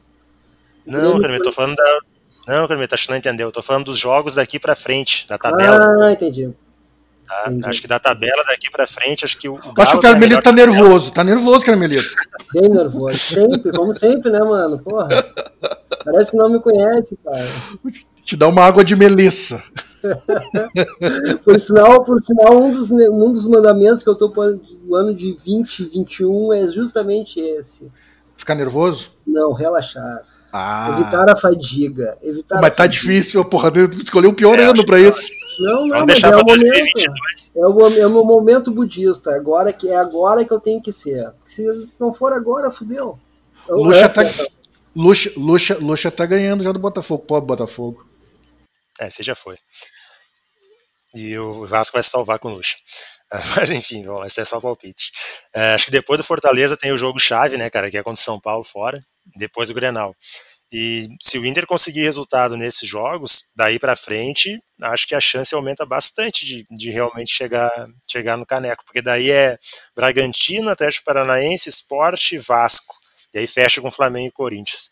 Não, Carmen, tô falando da. Não, Carmen, acho que não entendeu. Eu tô falando dos jogos daqui para frente, da tabela. Ah, entendi. Tá? Acho que da tabela daqui para frente, acho que o. o acho que o Carmelito tá nervoso, tá nervoso, Carmelito. Bem nervoso, sempre, como sempre, né, mano? Porra. Parece que não me conhece, cara. Te dá uma água de melissa. por sinal, por sinal um, dos, um dos mandamentos que eu tô no ano de 2021 é justamente esse. Ficar nervoso? Não, relaxar. Ah. Evitar a fadiga. Evitar mas tá fadiga. difícil, porra. Escolheu o pior é, ano pra isso. Não, não, mas é o, momento, é, o, é o meu momento budista. Agora que é agora que eu tenho que ser. Se não for agora, fudeu. Luxa, é, tá, Luxa, Luxa, Luxa tá ganhando já do Botafogo. Pobre Botafogo. É, você já foi. E o Vasco vai se salvar com Luxa. Mas enfim, bom, esse é só o palpite. É, acho que depois do Fortaleza tem o jogo chave, né, cara, que é contra o São Paulo fora, depois do Grenal. E se o Inter conseguir resultado nesses jogos, daí para frente, acho que a chance aumenta bastante de, de realmente chegar, chegar no caneco, porque daí é Bragantino, Atlético Paranaense, Esporte e Vasco. E aí fecha com Flamengo e Corinthians.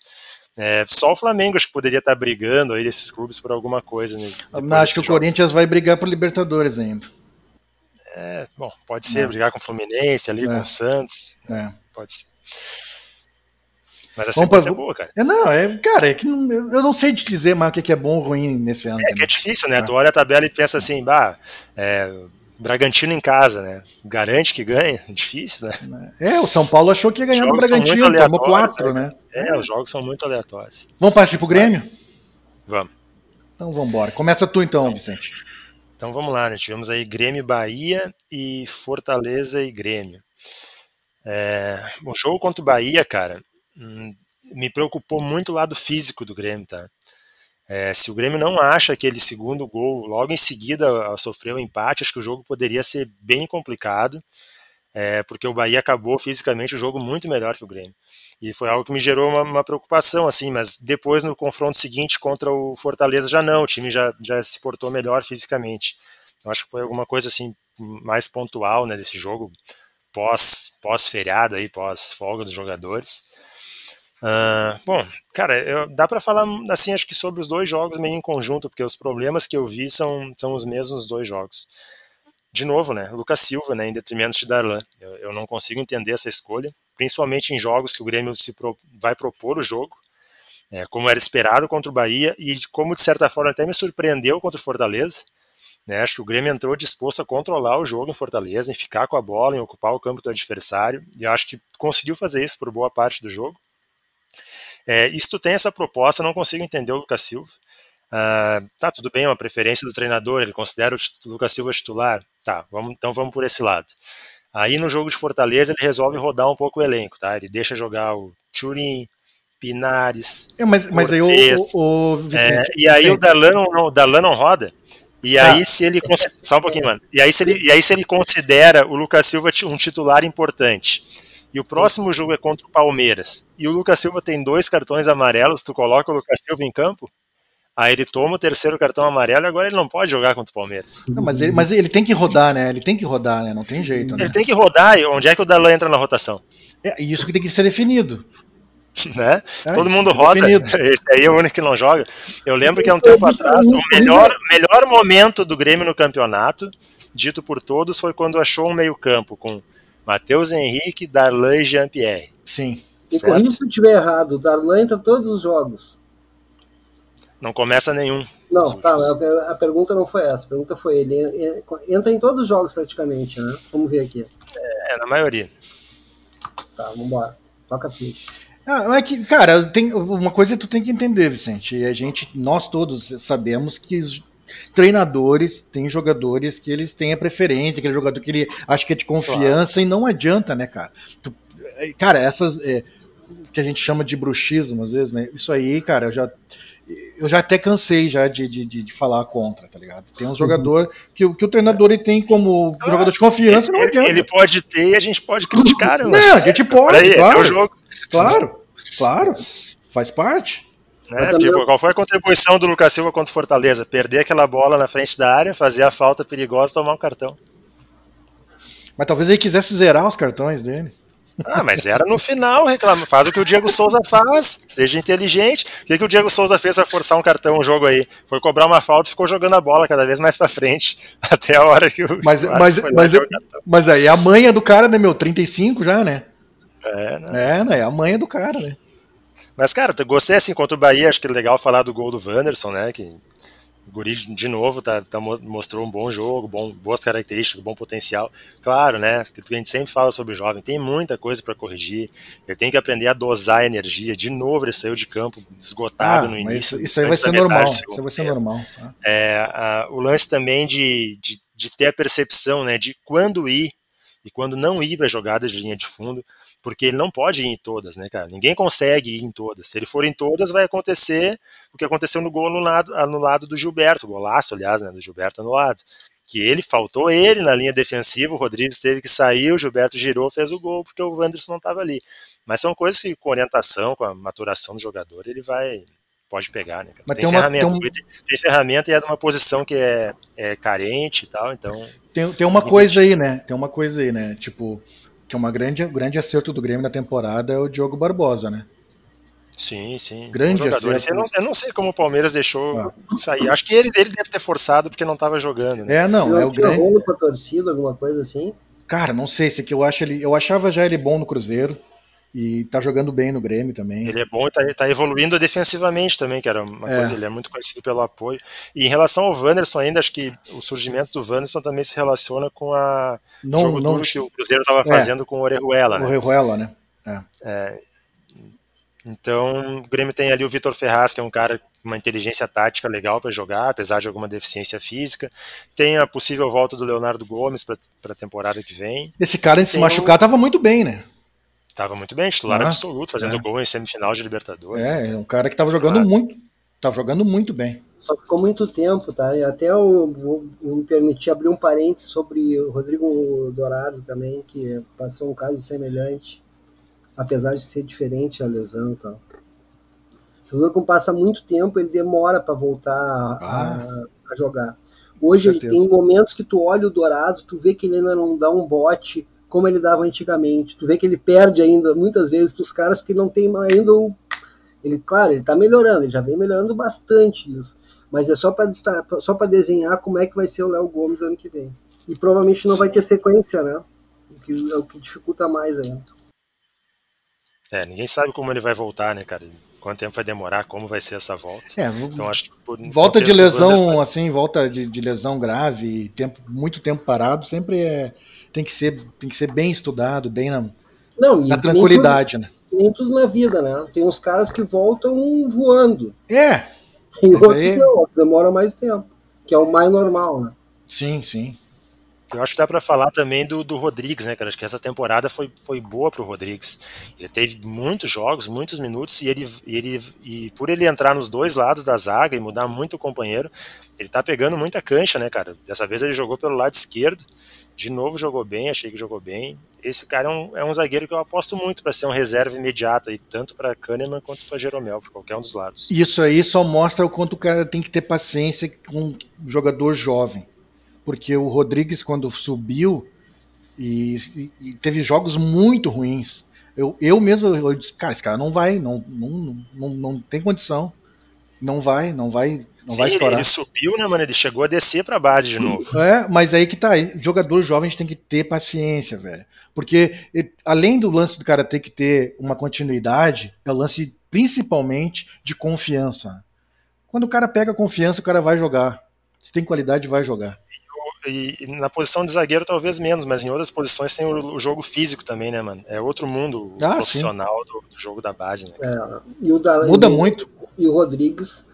É, só o Flamengo acho que poderia estar brigando aí desses clubes por alguma coisa. Né, acho que o Corinthians vai brigar por Libertadores ainda. É, bom, pode ser, é. brigar com o Fluminense ali, é. com o Santos. É. Pode ser. Mas a sequência pra... é boa, cara. É, não, é, cara, é que não, eu não sei te dizer mais o que é bom ou ruim nesse ano. É que é difícil, né? É. Tu olha a tabela e pensa assim, bah, é, Bragantino em casa, né? Garante que ganha? Difícil, né? É, o São Paulo achou que ia ganhar do Bragantino, tomou quatro, né? É, os jogos são muito aleatórios. Vamos partir pro Grêmio? Vamos. Então vamos embora. Começa tu então, então, Vicente. Então vamos lá, né? Tivemos aí Grêmio Bahia e Fortaleza e Grêmio. É, o jogo contra o Bahia, cara, me preocupou muito o lado físico do Grêmio, tá? É, se o Grêmio não acha aquele segundo gol logo em seguida sofreu um empate, acho que o jogo poderia ser bem complicado, é, porque o Bahia acabou fisicamente o jogo muito melhor que o Grêmio. E foi algo que me gerou uma, uma, preocupação, assim, mas depois no confronto seguinte contra o Fortaleza já não, o time já, já se portou melhor fisicamente. Eu acho que foi alguma coisa assim mais pontual né, desse jogo, pós, pós feriado aí, pós folga dos jogadores. Uh, bom, cara, eu, dá para falar assim, acho que sobre os dois jogos meio em conjunto, porque os problemas que eu vi são, são os mesmos dois jogos. De novo, né, Lucas Silva, né, em detrimento de Darlan. Eu, eu não consigo entender essa escolha, principalmente em jogos que o Grêmio se pro, vai propor o jogo, é, como era esperado contra o Bahia e como de certa forma até me surpreendeu contra o Fortaleza. Né, acho que o Grêmio entrou disposto a controlar o jogo em Fortaleza, em ficar com a bola, em ocupar o campo do adversário, e acho que conseguiu fazer isso por boa parte do jogo. É, e se tu tem essa proposta, não consigo entender o Lucas Silva. Uh, tá, tudo bem, é uma preferência do treinador, ele considera o Lucas Silva titular. Tá, vamos, então vamos por esse lado. Aí no jogo de Fortaleza ele resolve rodar um pouco o elenco, tá? Ele deixa jogar o Turin, Pinares. É, mas, mas aí o, o, o Vicente, é, E aí o Darlan não, o Darlan não roda. E aí, se ele. Só um pouquinho, mano. E aí, se ele, e aí, se ele considera o Lucas Silva um titular importante e o próximo jogo é contra o Palmeiras, e o Lucas Silva tem dois cartões amarelos, tu coloca o Lucas Silva em campo, aí ele toma o terceiro cartão amarelo e agora ele não pode jogar contra o Palmeiras. Não, mas, ele, mas ele tem que rodar, né? Ele tem que rodar, né? Não tem jeito, né? Ele tem que rodar, e onde é que o Dalan entra na rotação? É isso que tem que ser definido. Né? É, Todo mundo roda. Definido. Esse aí é o único que não joga. Eu lembro que há um tempo atrás, o melhor, melhor momento do Grêmio no campeonato, dito por todos, foi quando achou um meio-campo com Matheus Henrique, Darlan e Jean-Pierre. Sim. E corrija se eu estiver errado, o Darlan entra todos os jogos. Não começa nenhum. Não, tá, a, a, pergunta não foi essa. A pergunta foi ele. Entra em todos os jogos praticamente, né? Vamos ver aqui. É, na maioria. Tá, vambora. Toca a ficha. Ah, é que, cara, tem uma coisa que tu tem que entender, Vicente. E a gente, nós todos sabemos que treinadores, tem jogadores que eles têm a preferência, aquele jogador que ele acha que é de confiança claro. e não adianta, né, cara? Tu, é, cara, essas é, que a gente chama de bruxismo às vezes, né? Isso aí, cara, eu já eu já até cansei já de, de, de falar contra, tá ligado? Tem um uhum. jogador que, que o treinador ele tem como ah, jogador de confiança, ele, não adianta. Ele pode ter e a gente pode criticar, né? Não, a gente pode, aí, claro, é o jogo. Claro, claro, faz parte. Né? Tipo, qual foi a contribuição do Lucas Silva contra o Fortaleza? Perder aquela bola na frente da área, fazer a falta perigosa tomar um cartão. Mas talvez ele quisesse zerar os cartões dele. Ah, mas era no final, reclama. Faz o que o Diego Souza faz, seja inteligente. O que, que o Diego Souza fez para forçar um cartão, um jogo aí? Foi cobrar uma falta e ficou jogando a bola cada vez mais para frente, até a hora que o. Mas, mas, mas, mas aí a manha do cara, né, meu? 35 já, né? É, né? É, né? É a manha do cara, né? Mas, cara, gostei assim contra o Bahia, acho que é legal falar do gol do Wanderson, né? Que o Guri, de novo, tá, tá, mostrou um bom jogo, bom, boas características, bom potencial. Claro, né? Que a gente sempre fala sobre o jovem, tem muita coisa para corrigir. Ele tem que aprender a dosar a energia. De novo, ele saiu de campo esgotado ah, no início. Isso, isso aí vai ser normal. Isso vai ser normal. Tá? É, a, o lance também de, de, de ter a percepção né, de quando ir e quando não ir para jogadas de linha de fundo porque ele não pode ir em todas, né, cara? Ninguém consegue ir em todas. Se ele for em todas, vai acontecer o que aconteceu no gol anulado, anulado do Gilberto, golaço, aliás, né, do Gilberto anulado. Que ele faltou ele na linha defensiva, o Rodrigues teve que sair, o Gilberto girou, fez o gol, porque o Wanderson não estava ali. Mas são coisas que, com orientação, com a maturação do jogador, ele vai, pode pegar, né? Tem, tem, ferramenta, uma, tem, um... tem, ferramenta e é de uma posição que é, é carente e tal, então. Tem, tem uma coisa aí, né? Tem uma coisa aí, né? Tipo, que é uma grande, grande acerto do Grêmio na temporada é o Diogo Barbosa, né? Sim, sim. Grande jogador. Acerto. Eu não, eu não, sei como o Palmeiras deixou ah. sair. Acho que ele, ele deve ter forçado porque não estava jogando. Né? É, não. é o grande. pra torcida, alguma coisa assim? Cara, não sei. Se que eu acho ele. Eu achava já ele bom no Cruzeiro. E tá jogando bem no Grêmio também. Ele é bom e tá, tá evoluindo defensivamente também, que era uma é. coisa, ele é muito conhecido pelo apoio. E em relação ao Wanderson ainda, acho que o surgimento do Wanderson também se relaciona com a não, jogo não, que o Cruzeiro estava é. fazendo com o Orejuela, né? Orejuela, né? É. é. Então, o Grêmio tem ali o Vitor Ferraz, que é um cara com uma inteligência tática legal para jogar, apesar de alguma deficiência física. Tem a possível volta do Leonardo Gomes para a temporada que vem. Esse cara, se machucar, um... tava muito bem, né? Tava muito bem, titular ah, absoluto, fazendo é. gol em semifinal de Libertadores. É, um cara que tava jogando muito, tava jogando muito bem. Só ficou muito tempo, tá? E até eu vou me permitir abrir um parênteses sobre o Rodrigo Dourado também, que passou um caso semelhante, apesar de ser diferente a lesão e tal. O jogador, como passa muito tempo, ele demora para voltar a, ah, a, jogar. Hoje ele tem momentos que tu olha o Dourado, tu vê que ele ainda não dá um bote como ele dava antigamente. Tu vê que ele perde ainda muitas vezes para os caras que não tem ainda o. Ele, claro, ele está melhorando, ele já vem melhorando bastante isso. Mas é só para só para desenhar como é que vai ser o Léo Gomes ano que vem. E provavelmente não vai ter sequência, né? O que, é o que dificulta mais ainda. É, ninguém sabe como ele vai voltar, né, cara? quanto tempo vai demorar, como vai ser essa volta. É, então acho que por, volta de lesão, assim, volta de, de, lesão grave, tempo, muito tempo parado, sempre é, tem que ser, tem que ser bem estudado, bem na, Não, na tranquilidade, tudo, né? Nem tudo na vida, né? Tem uns caras que voltam voando. É. E outros aí... não, demora mais tempo, que é o mais normal, né? Sim, sim. Eu acho que dá para falar também do, do Rodrigues, né, cara? Acho que essa temporada foi, foi boa pro Rodrigues. Ele teve muitos jogos, muitos minutos, e ele, e ele e por ele entrar nos dois lados da zaga e mudar muito o companheiro, ele tá pegando muita cancha, né, cara? Dessa vez ele jogou pelo lado esquerdo, de novo jogou bem, achei que jogou bem. Esse cara é um, é um zagueiro que eu aposto muito para ser um reserva imediata, e tanto para Kahneman quanto para Jeromel, por qualquer um dos lados. Isso aí só mostra o quanto o cara tem que ter paciência com um jogador jovem porque o Rodrigues, quando subiu, e, e teve jogos muito ruins. Eu, eu mesmo eu disse, cara, esse cara não vai, não, não, não, não tem condição. Não vai, não vai, não Sim, vai estourar. Ele subiu, né, mano? Ele chegou a descer pra base de novo. É, mas aí que tá. Jogador jovem tem que ter paciência, velho. Porque além do lance do cara ter que ter uma continuidade, é o lance principalmente de confiança. Quando o cara pega confiança, o cara vai jogar. Se tem qualidade, vai jogar e, e, na posição de zagueiro talvez menos, mas em outras posições tem o, o jogo físico também, né, mano? É outro mundo ah, profissional do, do, jogo da base, né? É, e o da, Muda e, muito. E o Rodrigues,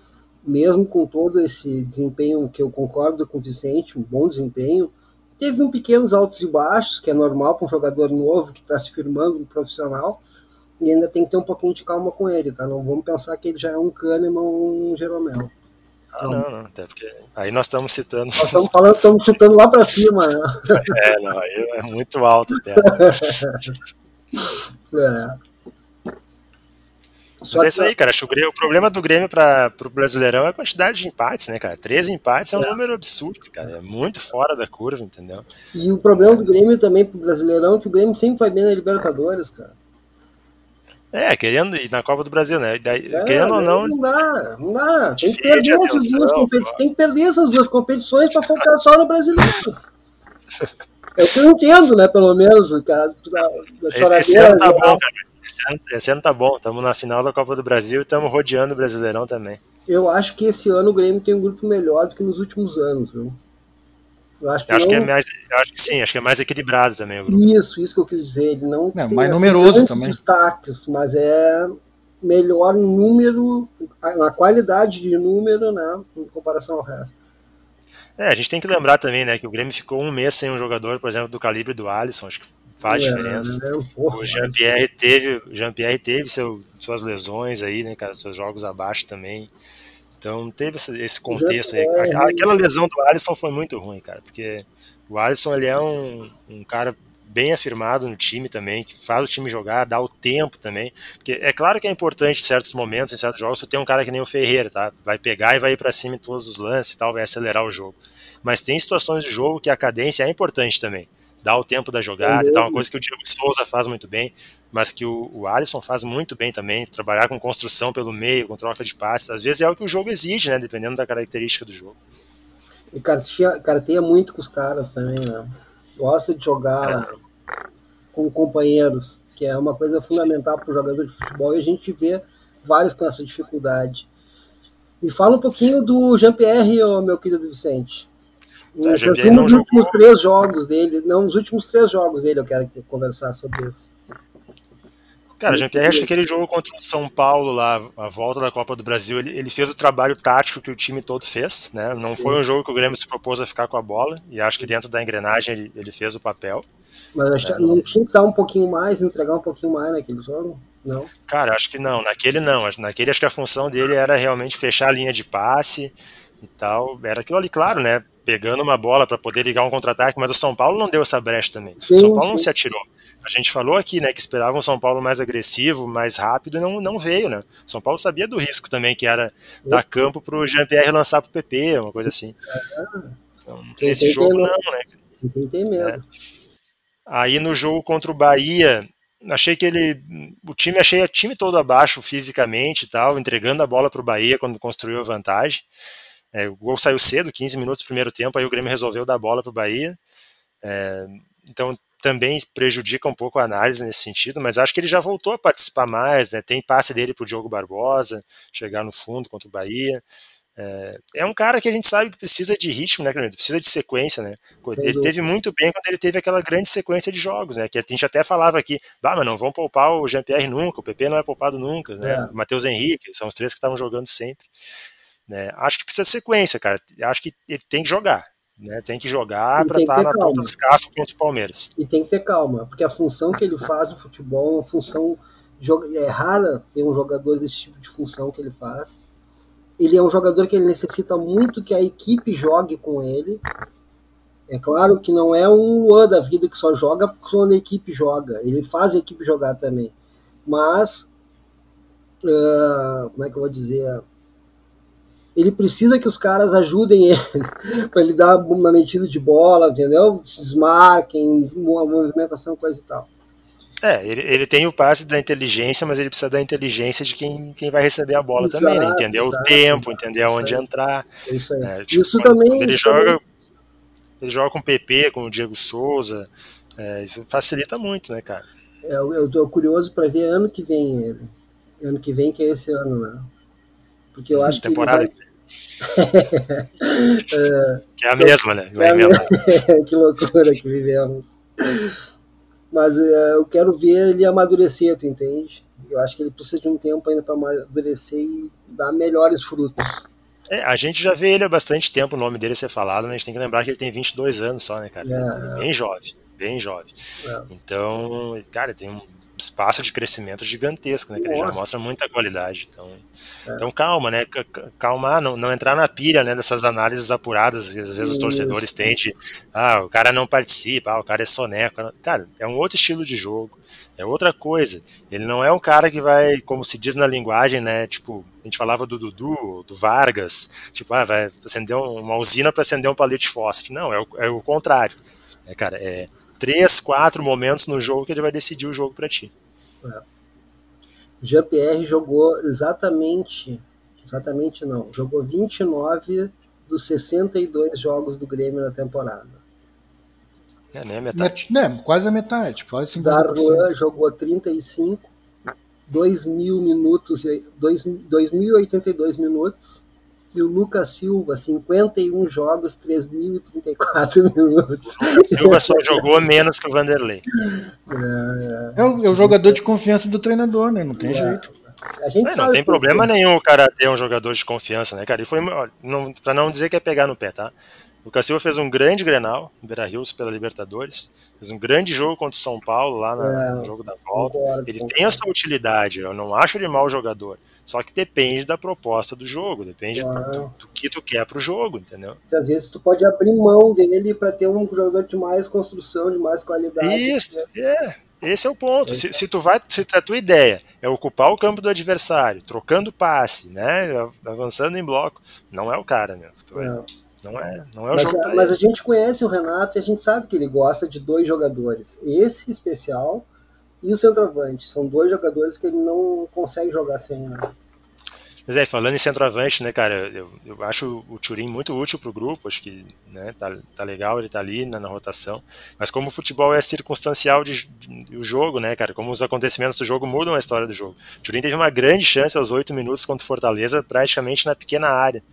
mesmo com todo esse desempenho que eu concordo com o Vicente, um bom desempenho, teve um pequenos altos e baixos, que é normal para um jogador novo que está se firmando no profissional, e ainda tem que ter um pouquinho de calma com ele, tá? Não vamos pensar que ele já é um Kahneman ou um Jeromel. Ah, não, não, até porque aí nós estamos citando. Nós estamos falando, estamos chutando lá para cima, né? É, não, aí é muito alto até. é. Mas é isso aí, cara. Acho que o problema do Grêmio para o Brasileirão é a quantidade de empates, né, cara? 13 empates é um é. número absurdo, cara. É muito fora da curva, entendeu? E o problema do Grêmio também pro Brasileirão é que o Grêmio sempre vai bem na Libertadores, cara. É, querendo ir na Copa do Brasil, né? Daí, é, querendo ou não. Não dá, não dá. Tem que perder essas duas competições. Tem que perder essas duas competições para focar só no brasileiro. É o que eu entendo, né? Pelo menos, cara. Esse ano tá bom, cara. Esse ano, esse ano tá bom. Estamos na final da Copa do Brasil e estamos rodeando o Brasileirão também. Eu acho que esse ano o Grêmio tem um grupo melhor do que nos últimos anos, viu? Eu acho que, acho que é mais, acho que sim, acho que é mais equilibrado também o grupo. Isso, isso que eu quis dizer. Ele não é, tem mais assim, numeroso também. destaques, mas é melhor em número, na qualidade de número, né, em comparação ao resto. É, a gente tem que lembrar também, né, que o Grêmio ficou um mês sem um jogador, por exemplo, do calibre do Alisson, acho que faz é, diferença. É, porra, o Jean-Pierre teve, Jean -Pierre teve seu, suas lesões aí, né, cara, seus jogos abaixo também. Então teve esse, contexto aí. Aquela lesão do Alisson foi muito ruim, cara, porque o Alisson ele é um, um cara bem afirmado no time também, que faz o time jogar, dá o tempo também. Porque é claro que é importante em certos momentos, em certos jogos, você tem um cara que nem o Ferreira, tá? Vai pegar e vai ir para cima em todos os lances e tal, vai acelerar o jogo. Mas tem situações de jogo que a cadência é importante também dar o tempo da jogada, uhum. uma coisa que o Diego Souza faz muito bem, mas que o, o Alisson faz muito bem também, trabalhar com construção pelo meio, com troca de passes, às vezes é o que o jogo exige, né, dependendo da característica do jogo. E carteia muito com os caras também, né? Gosta de jogar é. com companheiros, que é uma coisa fundamental para o jogador de futebol, e a gente vê vários com essa dificuldade. Me fala um pouquinho do Jean-Pierre, meu querido Vicente. Tá, nos últimos jogou... três jogos dele, não, nos últimos três jogos dele eu quero conversar sobre isso. Cara, Jean-Pierre, acho que aquele jogo contra o São Paulo lá, a volta da Copa do Brasil, ele, ele, fez o trabalho tático que o time todo fez, né? Não foi um jogo que o Grêmio se propôs a ficar com a bola, e acho que dentro da engrenagem ele, ele fez o papel. Mas acho é, não tinha que dar um pouquinho mais, entregar um pouquinho mais naquele jogo? Não. Cara, acho que não. Naquele não. Naquele acho que a função dele era realmente fechar a linha de passe e tal. Era aquilo ali, claro, né? Pegando uma bola para poder ligar um contra-ataque, mas o São Paulo não deu essa brecha também. Sim, o São Paulo sim. não se atirou. A gente falou aqui, né, que esperava um São Paulo mais agressivo, mais rápido, e não, não veio, né? São Paulo sabia do risco também, que era dar campo para o Jean-Pierre lançar para o PP, uma coisa assim. Então, esse jogo não, né? Quem tem medo. É. Aí no jogo contra o Bahia, achei que ele. O time achei o time todo abaixo fisicamente e tal, entregando a bola para o Bahia quando construiu a vantagem. É, o gol saiu cedo, 15 minutos do primeiro tempo, aí o Grêmio resolveu dar a bola para o Bahia. É, então também prejudica um pouco a análise nesse sentido, mas acho que ele já voltou a participar mais, né? Tem passe dele para o Diogo Barbosa, chegar no fundo contra o Bahia. É, é, um cara que a gente sabe que precisa de ritmo, né, Precisa de sequência, né? Ele teve muito bem quando ele teve aquela grande sequência de jogos, né? Que a gente até falava aqui, bah, mas não vão poupar o Jean-Pierre nunca, o PP não é poupado nunca, né? É. O Matheus Henrique, são os três que estavam jogando sempre. Né? Acho que precisa de sequência, cara. Acho que ele tem que jogar. Né, tem que jogar para estar tá na ponta dos cascos contra o Palmeiras. E tem que ter calma, porque a função que ele faz no futebol é uma função. É rara ter um jogador desse tipo de função que ele faz ele é um jogador que ele necessita muito que a equipe jogue com ele. É claro que não é um Luan da vida que só joga quando a equipe joga. Ele faz a equipe jogar também. Mas, uh, como é que eu vou dizer? Ele precisa que os caras ajudem ele para ele dar uma metida de bola, entendeu? Se desmarquem, uma movimentação, coisa e tal. É, ele, ele tem o passe da inteligência, mas ele precisa da inteligência de quem, quem vai receber a bola exato, também, né? Entender exato, o tempo, entender aonde entrar. Isso, é, tipo, isso também. Ele isso joga. Também. Ele joga com o PP, com o Diego Souza. É, isso facilita muito, né, cara? É, eu, eu tô curioso para ver ano que vem ele. Ano que vem, que é esse ano, né? Porque eu acho temporada que. é, que é a mesma, né? É que loucura que vivemos. Mas uh, eu quero ver ele amadurecer, tu entende? Eu acho que ele precisa de um tempo ainda para amadurecer e dar melhores frutos. É, a gente já vê ele há bastante tempo, o nome dele ser falado, mas a gente tem que lembrar que ele tem 22 anos só, né, cara? É, é. Bem jovem, bem jovem. É. Então, cara, tem um espaço de crescimento gigantesco, né? Que ele já mostra muita qualidade. Então, é. então calma, né? Calmar, não, não entrar na pilha, né? Dessas análises apuradas às vezes Isso. os torcedores têm de, ah, o cara não participa, ah, o cara é soneco. Cara, é um outro estilo de jogo, é outra coisa. Ele não é um cara que vai, como se diz na linguagem, né? Tipo, a gente falava do Dudu, do Vargas, tipo, ah, vai acender uma usina para acender um palito de fósforo. Não, é o, é o contrário. É, cara, é três, quatro momentos no jogo que ele vai decidir o jogo para ti. É. Jean-Pierre jogou exatamente, exatamente não, jogou 29 dos 62 jogos do Grêmio na temporada. É, a metade. Met, quase a metade, quase 50%. Darlan jogou 35, 2 mil minutos, 2.082 minutos e o Lucas Silva, 51 jogos, 3.034 minutos. O Lucas Silva só jogou menos que o Vanderlei. É, é, o, é o jogador de confiança do treinador, né? Não tem é. jeito. A gente é, não tem problema nenhum o cara ter um jogador de confiança, né, cara? E foi, não, pra não dizer que é pegar no pé, tá? O Lucas Silva fez um grande Grenal, Beira Rios pela Libertadores, fez um grande jogo contra o São Paulo lá na, é, no jogo da volta. Concordo, ele concordo. tem a sua utilidade, eu não acho ele mau jogador. Só que depende da proposta do jogo, depende do, do, que tu quer pro jogo, entendeu? Às vezes tu pode abrir mão dele para ter um jogador de mais construção, de mais qualidade. Isso, né? é. Esse é o ponto. Se, se, tu vai, se a tua ideia é ocupar o campo do adversário, trocando passe, né, avançando em bloco, não é o cara, né? Não. Não é, não é o mas, jogo. Mas a gente conhece o Renato e a gente sabe que ele gosta de dois jogadores. Esse especial e o centroavante. São dois jogadores que ele não consegue jogar sem. Né? Mas é, falando em centroavante, né, cara, eu, eu acho o Turim muito útil para o grupo, acho que né, tá, tá legal, ele tá ali na, na rotação. Mas como o futebol é circunstancial de, de, o jogo, né, cara, como os acontecimentos do jogo mudam a história do jogo. O Turim teve uma grande chance aos oito minutos contra o Fortaleza, praticamente na pequena área,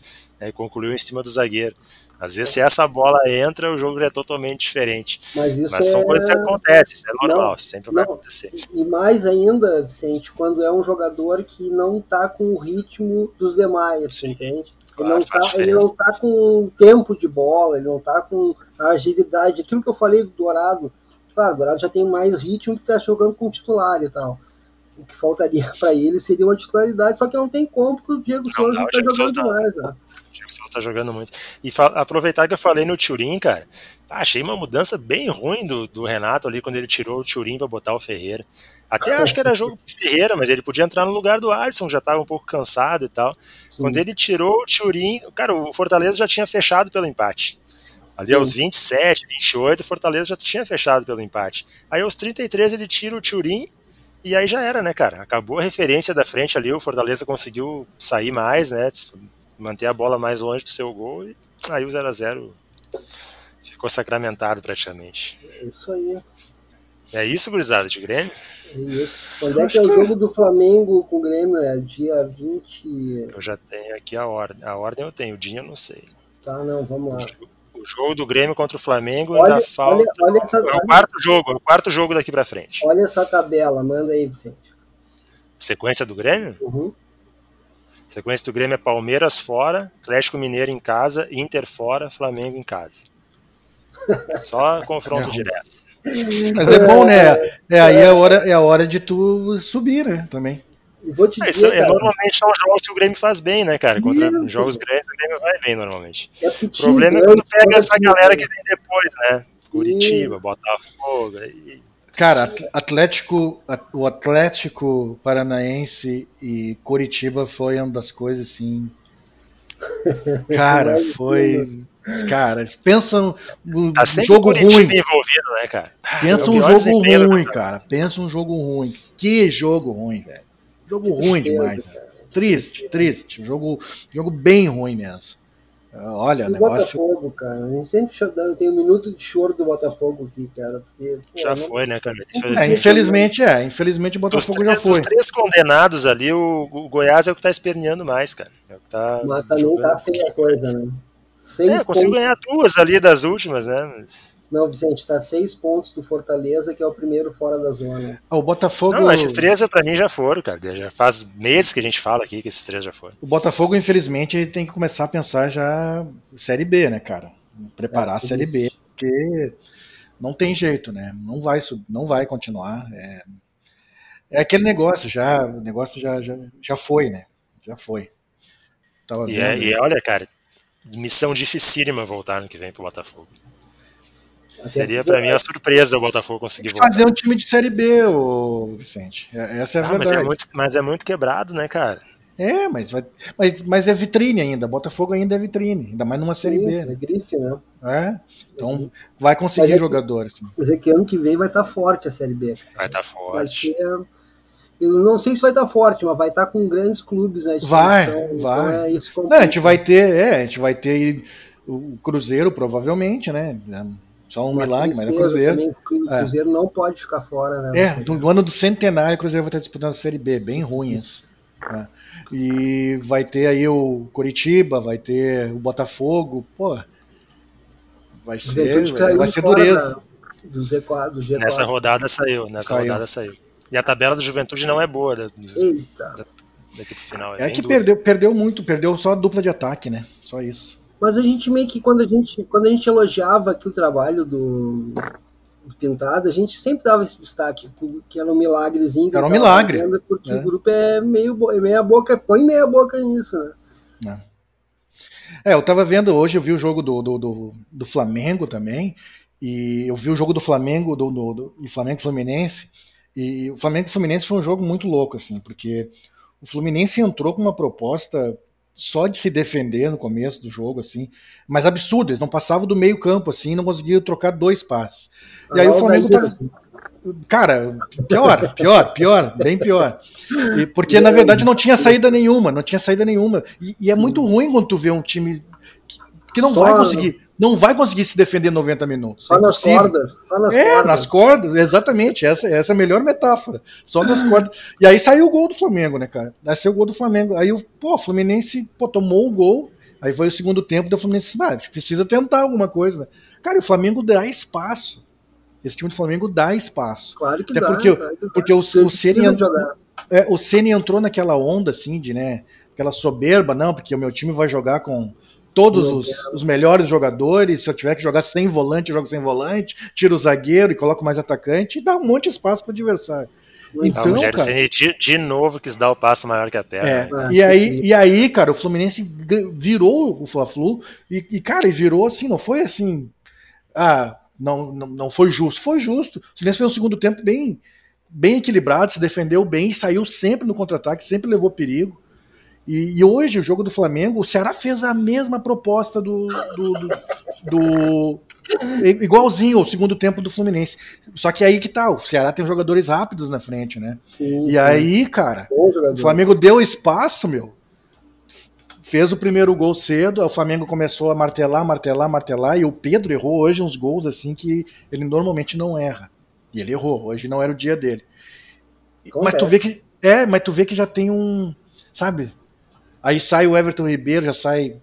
né, concluiu em cima do zagueiro. Às vezes, se essa bola entra, o jogo é totalmente diferente. Mas isso Mas são é... coisas que acontecem, isso é normal, Não, sempre vai não. acontecer. E mais ainda, Vicente, quando é um jogador que não tá com o ritmo dos demais, Sim. entende? Claro, ele, não tá, ele não tá com o tempo de bola, ele não tá com a agilidade. Aquilo que eu falei do Dourado, claro, o Dourado já tem mais ritmo que tá jogando com titular e tal. O que faltaria para ele seria uma titularidade, só que não tem como, porque o Diego Souza dá, o tá jogando não. demais. Né? O Souza tá jogando muito. E aproveitar que eu falei no Turim, cara, achei uma mudança bem ruim do, do Renato ali quando ele tirou o Turim pra botar o Ferreira. Até acho que era jogo pro Ferreira, mas ele podia entrar no lugar do Alisson, já tava um pouco cansado e tal. Sim. Quando ele tirou o Turim, cara, o Fortaleza já tinha fechado pelo empate. Ali Sim. aos 27, 28, o Fortaleza já tinha fechado pelo empate. Aí aos 33 ele tira o Turim e aí já era, né, cara? Acabou a referência da frente ali, o Fortaleza conseguiu sair mais, né? Manter a bola mais longe do seu gol e aí o 0x0 ficou sacramentado praticamente. É isso aí. É isso, gurizada, de Grêmio? É isso. Quando é que é o jogo do Flamengo com o Grêmio? É dia 20. Eu já tenho aqui a ordem. A ordem eu tenho, o dia eu não sei. Tá, não, vamos lá. O jogo do Grêmio contra o Flamengo Olha- ainda falta. olha- olha essa- é o quarto jogo, é o quarto jogo daqui pra frente. Olha essa tabela, manda aí, Vicente. Sequência do Grêmio? Uhum. Sequência do Grêmio é Palmeiras fora, Atlético Mineiro em casa, Inter fora, Flamengo em casa. Só confronto É. direto. Mas é bom, né? É, aí é a, hora, é a hora de tu subir, né? Também. Vou te É, isso dizer, é, cara, normalmente são jogos que o Grêmio faz bem, né, cara? Contra Isso. jogos grandes, o Grêmio vai bem normalmente. é O problema é quando pega essa galera grande. que vem depois, né? Curitiba, Botafogo. Aí... Cara, At- Atlético, o Atlético Paranaense e Curitiba foi uma das coisas assim. Cara, foi. Cara, pensa um um Tá sempre jogo Curitiba ruim. envolvido, né, cara? Pensa É um jogo ruim, cara. Pensa um jogo ruim. Que jogo ruim, velho. Jogo ruim tristeza, demais. velho. Triste, triste. Jogo, jogo bem ruim mesmo. Olha, E o negócio. Botafogo, cara. A gente sempre tem um minuto de choro do Botafogo aqui, cara. Porque, pô, Já não- foi, né, cara? É, infelizmente é. Infelizmente o Botafogo já três- foi. dos três condenados ali, o, o Goiás é o que tá esperneando mais, cara. É o que tá Mas também tá feia coisa, né? Seis É, conseguiu ganhar duas ali das últimas, né? Mas- Não, Vicente, tá seis pontos do Fortaleza, que é o primeiro fora da zona. Ah, O Botafogo. Não, esses três pra mim já foram, cara. Já faz meses que a gente fala aqui que esses três já foram. O Botafogo, infelizmente, ele tem que começar a pensar já Série B, né, cara? Preparar É, a Série B, porque não tem jeito, né? Não vai, não vai continuar. É, é aquele negócio, já, o negócio já, já, já foi, né? Já foi. Tava E, vendo. é, e é, olha, cara, missão dificílima voltar no que vem pro Botafogo. Até Seria pra mim uma surpresa o Botafogo conseguir voltar. fazer um time de Série B, ô Vicente. É- Essa é a Ah, mas, verdade. é muito, mas é muito quebrado, né, cara? É, mas, vai, mas, mas é vitrine ainda. Botafogo ainda é vitrine, ainda mais numa Série Sim, B. é Né? grife, né? É? Então vai conseguir Mas é que- jogador. Assim. Quer dizer que ano que vem vai estar forte a Série B. Vai estar Vai forte. ser. Eu não sei se vai estar forte, mas vai estar com grandes clubes na Vai, disposição. vai. Então é Não, a gente vai ter, é, a gente vai ter aí o Cruzeiro, provavelmente, né? É Só um Uma milagre, mas é tristeza Cruzeiro. também, o É. Cruzeiro não pode ficar fora, né? É, no ano do centenário, o Cruzeiro vai estar disputando a Série B, bem ruim isso. É. E vai ter aí o Curitiba, vai ter o Botafogo, pô. Vai ser, vai ser dureza. da- do Z4. Do Z4. Nessa rodada saiu, nessa Saiu. rodada saiu. E a tabela da Juventude não é boa da- Eita. daqui pro final. É, É que dura. perdeu, perdeu muito, perdeu só a dupla de ataque, né? Só isso. Mas a gente meio que, quando a gente, quando a gente elogiava aqui o trabalho do, do Pintado, a gente sempre dava esse destaque, que era um milagrezinho. Era um milagre. Porque É. o grupo é meio, é meia boca, põe meia boca nisso, né? É, eu tava vendo hoje, eu vi o jogo do, do, do, do Flamengo também, e eu vi o jogo do Flamengo, do, do, do Flamengo Fluminense, e o Flamengo e Fluminense foi um jogo muito louco, assim, porque o Fluminense entrou com uma proposta só de se defender no começo do jogo, assim, mas absurdo, eles não passavam do meio campo, assim, não conseguiam trocar dois passes. E aí o Flamengo tá- Cara, pior, pior, pior, bem pior. E porque na verdade não tinha saída nenhuma, não tinha saída nenhuma. E, e é Sim. muito ruim quando tu vê um time que, que não Só- vai conseguir, não vai conseguir se defender 90 minutos. Só É nas cordas. Só nas é, cordas. nas cordas, exatamente. Essa, essa é a melhor metáfora. Só nas cordas. E aí saiu o gol do Flamengo, né, cara? Aí saiu o gol do Flamengo. Aí o pô, o Fluminense pô, tomou o gol Aí foi o segundo tempo, o Fluminense ah, a gente precisa tentar alguma coisa. Né? Cara, o Flamengo dá espaço. Esse time do Flamengo dá espaço. Claro que Até dá. porque, claro que dá. porque o, Você o Ceni entrou, é, o Ceni entrou naquela onda assim de, né, aquela soberba, não, porque o meu time vai jogar com todos os, os melhores jogadores, se eu tiver que jogar sem volante, eu jogo sem volante, tiro o zagueiro e coloco mais atacante e dá um monte de espaço para o adversário. Ah, Então, o Rogério cara, de, de novo quis dar o passo maior que a perna. É, né? E, aí, e aí, cara, o Fluminense virou o Fla-Flu e, e, cara, e virou assim, não foi assim, ah, não, não, não foi justo, foi justo. O Fluminense fez um segundo tempo bem, bem equilibrado, se defendeu bem, e saiu sempre no contra-ataque, sempre levou perigo. E, e hoje, o jogo do Flamengo, o Ceará fez a mesma proposta do. do, do- do- igualzinho ao segundo tempo do Fluminense. Só que aí que tá, o Ceará tem jogadores rápidos na frente, né? Sim, E sim. aí, cara, o Flamengo deu espaço, meu. Fez o primeiro gol cedo, o Flamengo começou a martelar, martelar, martelar, e o Pedro errou hoje uns gols assim que ele normalmente não erra. E ele errou, hoje não era o dia dele. Mas tu vê que. É, mas tu vê que já tem um. Sabe? Aí sai o Everton Ribeiro, já sai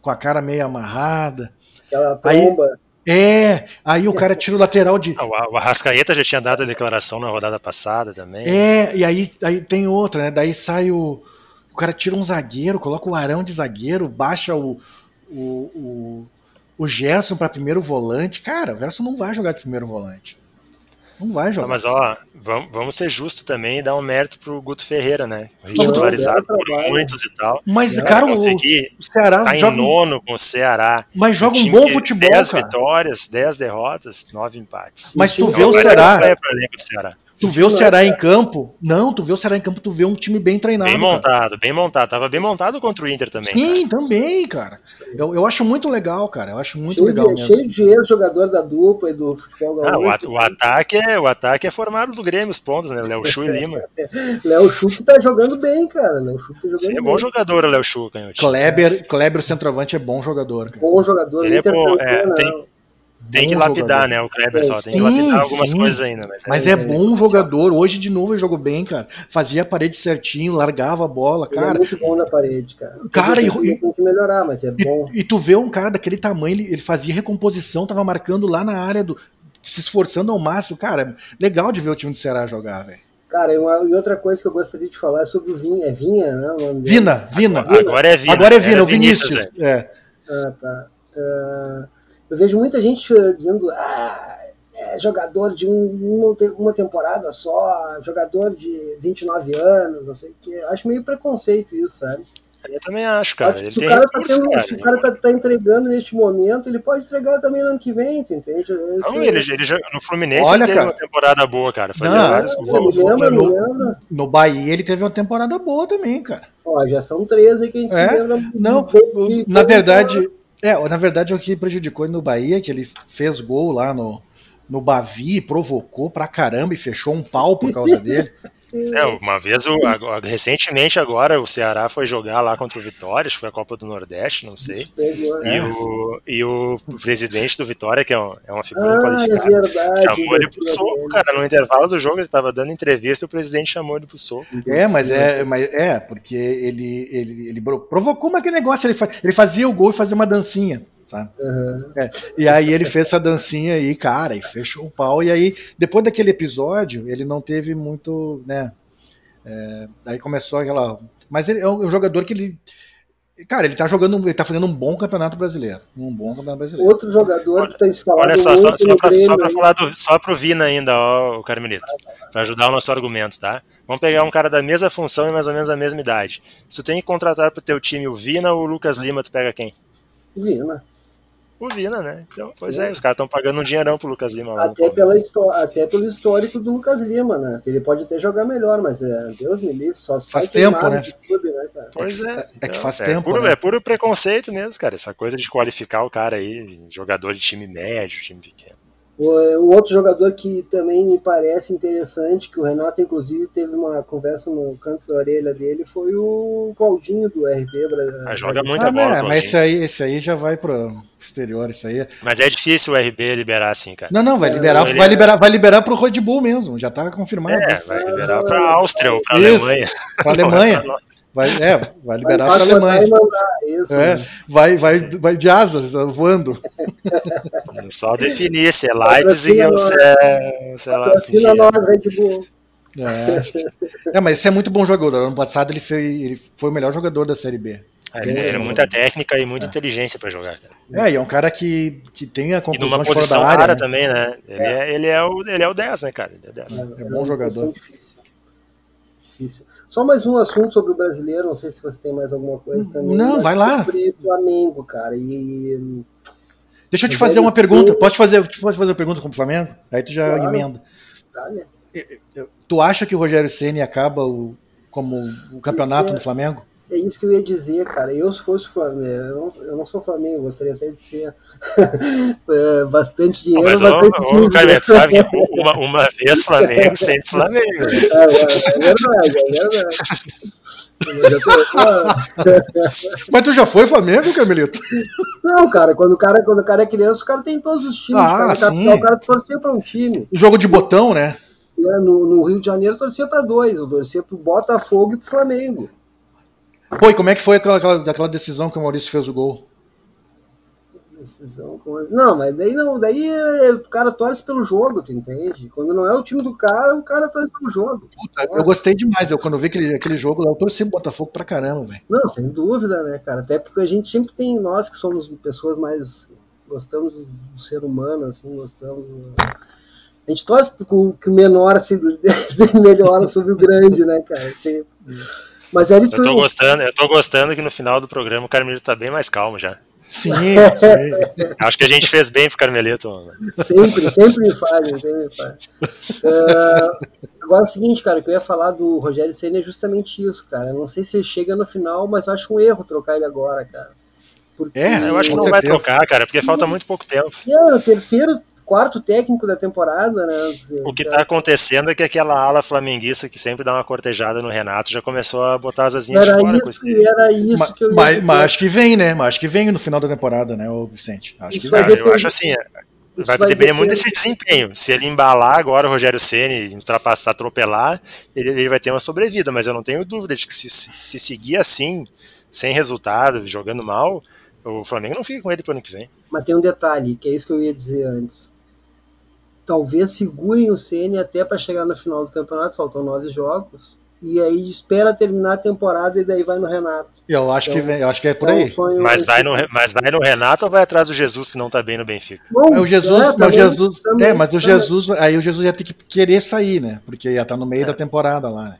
com a cara meio amarrada. Aquela Aí- tromba. É, aí o cara tira o lateral de. Ah, O o Arrascaeta já tinha dado a declaração na rodada passada também. É, e aí, aí tem outra, né? Daí sai o. O cara tira um zagueiro, coloca o Arão de zagueiro, baixa o. O, o, o Gerson para primeiro volante. Cara, o Gerson não vai jogar de primeiro volante. Não vai Ah, jogar. mas ó, vamos, vamos ser justos também e dar um mérito pro Guto Ferreira, né? Titularizado dar por muitos e tal. Mas, cara, o, Ceará Tá em joga, nono com o Ceará. mas joga um time bom futebol, 10 cara. vitórias, 10 derrotas, 9 empates. Mas tu vê o Ceará, É do Ceará. Tu vê o Ceará cara. em campo. Não, tu vê o Ceará em campo, tu vê um time bem treinado. Bem cara. montado, bem montado. Tava bem montado contra o Inter também. cara. Sim, também, cara. Eu, eu acho muito legal, cara. Eu acho muito cheio, legal de, mesmo. cheio de ex-jogador da dupla e do futebol Ah, o, gaúcho. at- o ataque é, o ataque é formado do Grêmio, os pontos, né? Léo Chu e Lima. Léo Chuck tá jogando bem, cara. Léo Chuck tá jogando Sim, é bem. bom jogador o Léo Chu, canhotinho. Kleber, Kleber, o centroavante, é bom jogador. Cara. Bom jogador. Ele é bom, é, né? tem- Tem que lapidar, jogador. né? O Kleber só tem que Sim, lapidar algumas sim. coisas ainda. Mas, Mas é, é bom jogador. Hoje, de novo, ele jogou bem, cara. Fazia a parede certinho, largava a bola, Ele é cara. muito bom na parede, cara. Cara, tem, e- que- tem que melhorar, mas é bom. E tu vê um cara daquele tamanho, ele, ele fazia recomposição, tava marcando lá na área do. se esforçando ao máximo. Cara, legal de ver o time do Ceará jogar, velho. Cara, e, uma- e outra coisa que eu gostaria de falar é sobre o Vinha. É Vinha, né? O nome dele? Vina, Vina. Agora é Vina. Agora é Vina, Era o Vinícius. antes. É. Ah, tá. Ah, eu vejo muita gente eh, dizendo, ah, é jogador de um- uma, te- uma temporada só, jogador de 29 anos, não sei o que. Acho meio preconceito isso, sabe? Eu também acho, cara. Acho se o cara, tá, recurso, tendo- cara. se o cara tá, tá entregando neste momento, ele pode entregar também no ano que vem, tu entende? Esse- Não, ele, ele já- no Fluminense Olha, ele teve cara. uma temporada boa, cara. Fazia Não, vários gols. lembra, no- lembra. No Bahia ele teve uma temporada boa também, cara. Ó, já são 13 que a gente É? se lembra. Não, de- de- na verdade, é, na verdade o que prejudicou ele no Bahia, que ele fez gol lá no, no Bavi, provocou pra caramba e fechou um pau por causa dele. É, uma vez, o, agora- recentemente agora, o Ceará foi jogar lá contra o Vitória, acho que foi a Copa do Nordeste, não sei. E, né? o, e o presidente do Vitória, que é, um- é uma figura Ah, é qualificada, verdade. chamou ele pro soco, dele. cara. No intervalo do jogo, ele tava dando entrevista e o presidente chamou ele pro soco. É, mas é, mas é porque ele, ele, ele provocou mas aquele negócio, ele, fa- ele fazia o gol e fazia uma dancinha, sabe? Aham. E aí ele fez essa dancinha aí, cara, e fechou o pau. E aí, depois daquele episódio, ele não teve muito, né? é, daí começou aquela. Mas ele é um jogador que ele. Cara, ele tá jogando, ele tá fazendo um bom campeonato brasileiro. Um bom campeonato brasileiro. Outro jogador que tem se falado Olha só, só, só, pra, só pra aí. falar do, só pro Vina ainda, ó, o Carmelito, pra ajudar o nosso argumento, tá? Vamos pegar um cara da mesma função e mais ou menos da mesma idade. Se tu tem que contratar pro teu time o Vina ou o Lucas Lima, tu pega quem? Vina. O Vina, né? Então, pois é, os caras estão pagando um dinheirão pro Lucas Lima lá Até, pela até pelo histórico do Lucas Lima, né? Que ele pode até jogar melhor, mas é, Deus me livre, só sai Faz tempo, queimado né? de clube, né, cara? Pois é. É que Então, faz é tempo, Puro, né? É puro preconceito mesmo, cara. Essa coisa de qualificar o cara aí, jogador de time médio, time pequeno. O, o outro jogador que também me parece interessante, que o Renato, inclusive, teve uma conversa no canto da orelha dele, foi o Claudinho do RB. Ah, joga muita Ah, bola, né, mas esse aí, esse aí já vai pro exterior, isso aí. Mas é difícil o RB liberar assim, cara. Não, não, vai É, liberar, ele- vai liberar, vai liberar pro Red Bull mesmo, já tá confirmado. É, isso. vai liberar pra Áustria ou pra Isso. Alemanha. Pra Alemanha. Vai, é, vai liberar para a Alemanha. Isso, é, vai, vai, vai de asas, voando. Só definir se é Leipzig ou se é. Sei lá, Patrocina nós, Red Bull. É. é, mas esse é muito bom jogador. Ano passado ele foi, ele foi o melhor jogador da Série B. É, ele, é muita técnica e muita é. inteligência para jogar. Cara. É, e é um cara que, que tem a conclusão e numa posição área, rara né? também, né? Ele é. é. ele, é o, ele é o 10, né, cara? Ele é, 10. é, é bom jogador. Difícil. Só mais um assunto sobre o brasileiro, não sei se você tem mais alguma coisa também. Não, vai lá. Sobre Flamengo, cara. E. Deixa eu te fazer uma pergunta. Pode fazer, pode fazer uma pergunta com o Flamengo? Aí tu já claro. emenda. Dale. Tu acha que o Rogério Ceni acaba o, como o campeonato do Flamengo? É isso que eu ia dizer, cara. Eu, se fosse Flamengo, eu não, eu não sou Flamengo, gostaria até de ser é, bastante dinheiro. Mas, bastante ô, ô, cara, sabe que uma, uma vez Flamengo, sempre Flamengo. É, é, é verdade, é verdade. Mas tu já foi Flamengo, Camilito? Não, cara, quando o cara, quando o cara é criança, o cara tem todos os times. Ah, cara, sim. o cara torcia pra um time. Jogo de botão, né? É, no, no, Rio de Janeiro torcia para dois, eu torcia pro Botafogo e pro Flamengo. Pô, e como é que foi aquela, aquela, aquela decisão que o Maurício fez o gol? Decisão com... Não, mas daí não, daí é, o cara torce pelo jogo, tu entende? Quando não é o time do cara, o cara torce pelo jogo. Puta, eu gostei demais, eu quando vi aquele, aquele jogo lá, eu torci o Botafogo pra caramba, velho. Não, sem dúvida, né, cara? Até porque a gente sempre tem, nós que somos pessoas mais. gostamos do ser humano, assim, gostamos. A gente torce que o menor se, se melhora sobre o grande, né, cara? Sempre. Mas era isso eu tô eu... gostando, eu tô gostando que no final do programa o Carmelito tá bem mais calmo já. Sim, Acho que a gente fez bem pro Carmelito. Sempre, sempre me faz, sempre me faz. Uh, agora é o seguinte, cara, que eu ia falar do Rogério Senna é justamente isso, cara. Não sei se ele chega no final, mas eu acho um erro trocar ele agora, cara. Porque... É, eu acho que não vai trocar, cara, porque falta muito pouco tempo. É, o terceiro, quarto técnico da temporada, né? O que está acontecendo é que aquela ala flamenguista que sempre dá uma cortejada no Renato já começou a botar as asinhas era de fora. Isso, era isso mas, que eu ia mas, mas, acho que vem, né? Mas acho que vem no final da temporada, né, o Vicente? Acho isso que vem. Eu acho assim, vai, vai depender muito desse desempenho. Se ele embalar agora o Rogério Ceni, ultrapassar, atropelar, ele, ele, vai ter uma sobrevida, mas eu não tenho dúvida de que se, se seguir assim, sem resultado, jogando mal, o Flamengo não fica com ele para o ano que vem. Mas tem um detalhe, que é isso que eu ia dizer antes talvez segurem o Ceni até para chegar no final do campeonato, faltam nove jogos. E aí espera terminar a temporada e daí vai no Renato. Eu acho, então, que, vem, eu acho que é por aí. É mas, vai no, mas vai no Renato ou vai atrás do Jesus que não tá bem no Benfica? Bom, é o Jesus, é, também, o Jesus, também, é, mas o Jesus, aí o Jesus ia ter que querer sair, né? Porque ia estar tá no meio é. da temporada lá. Né?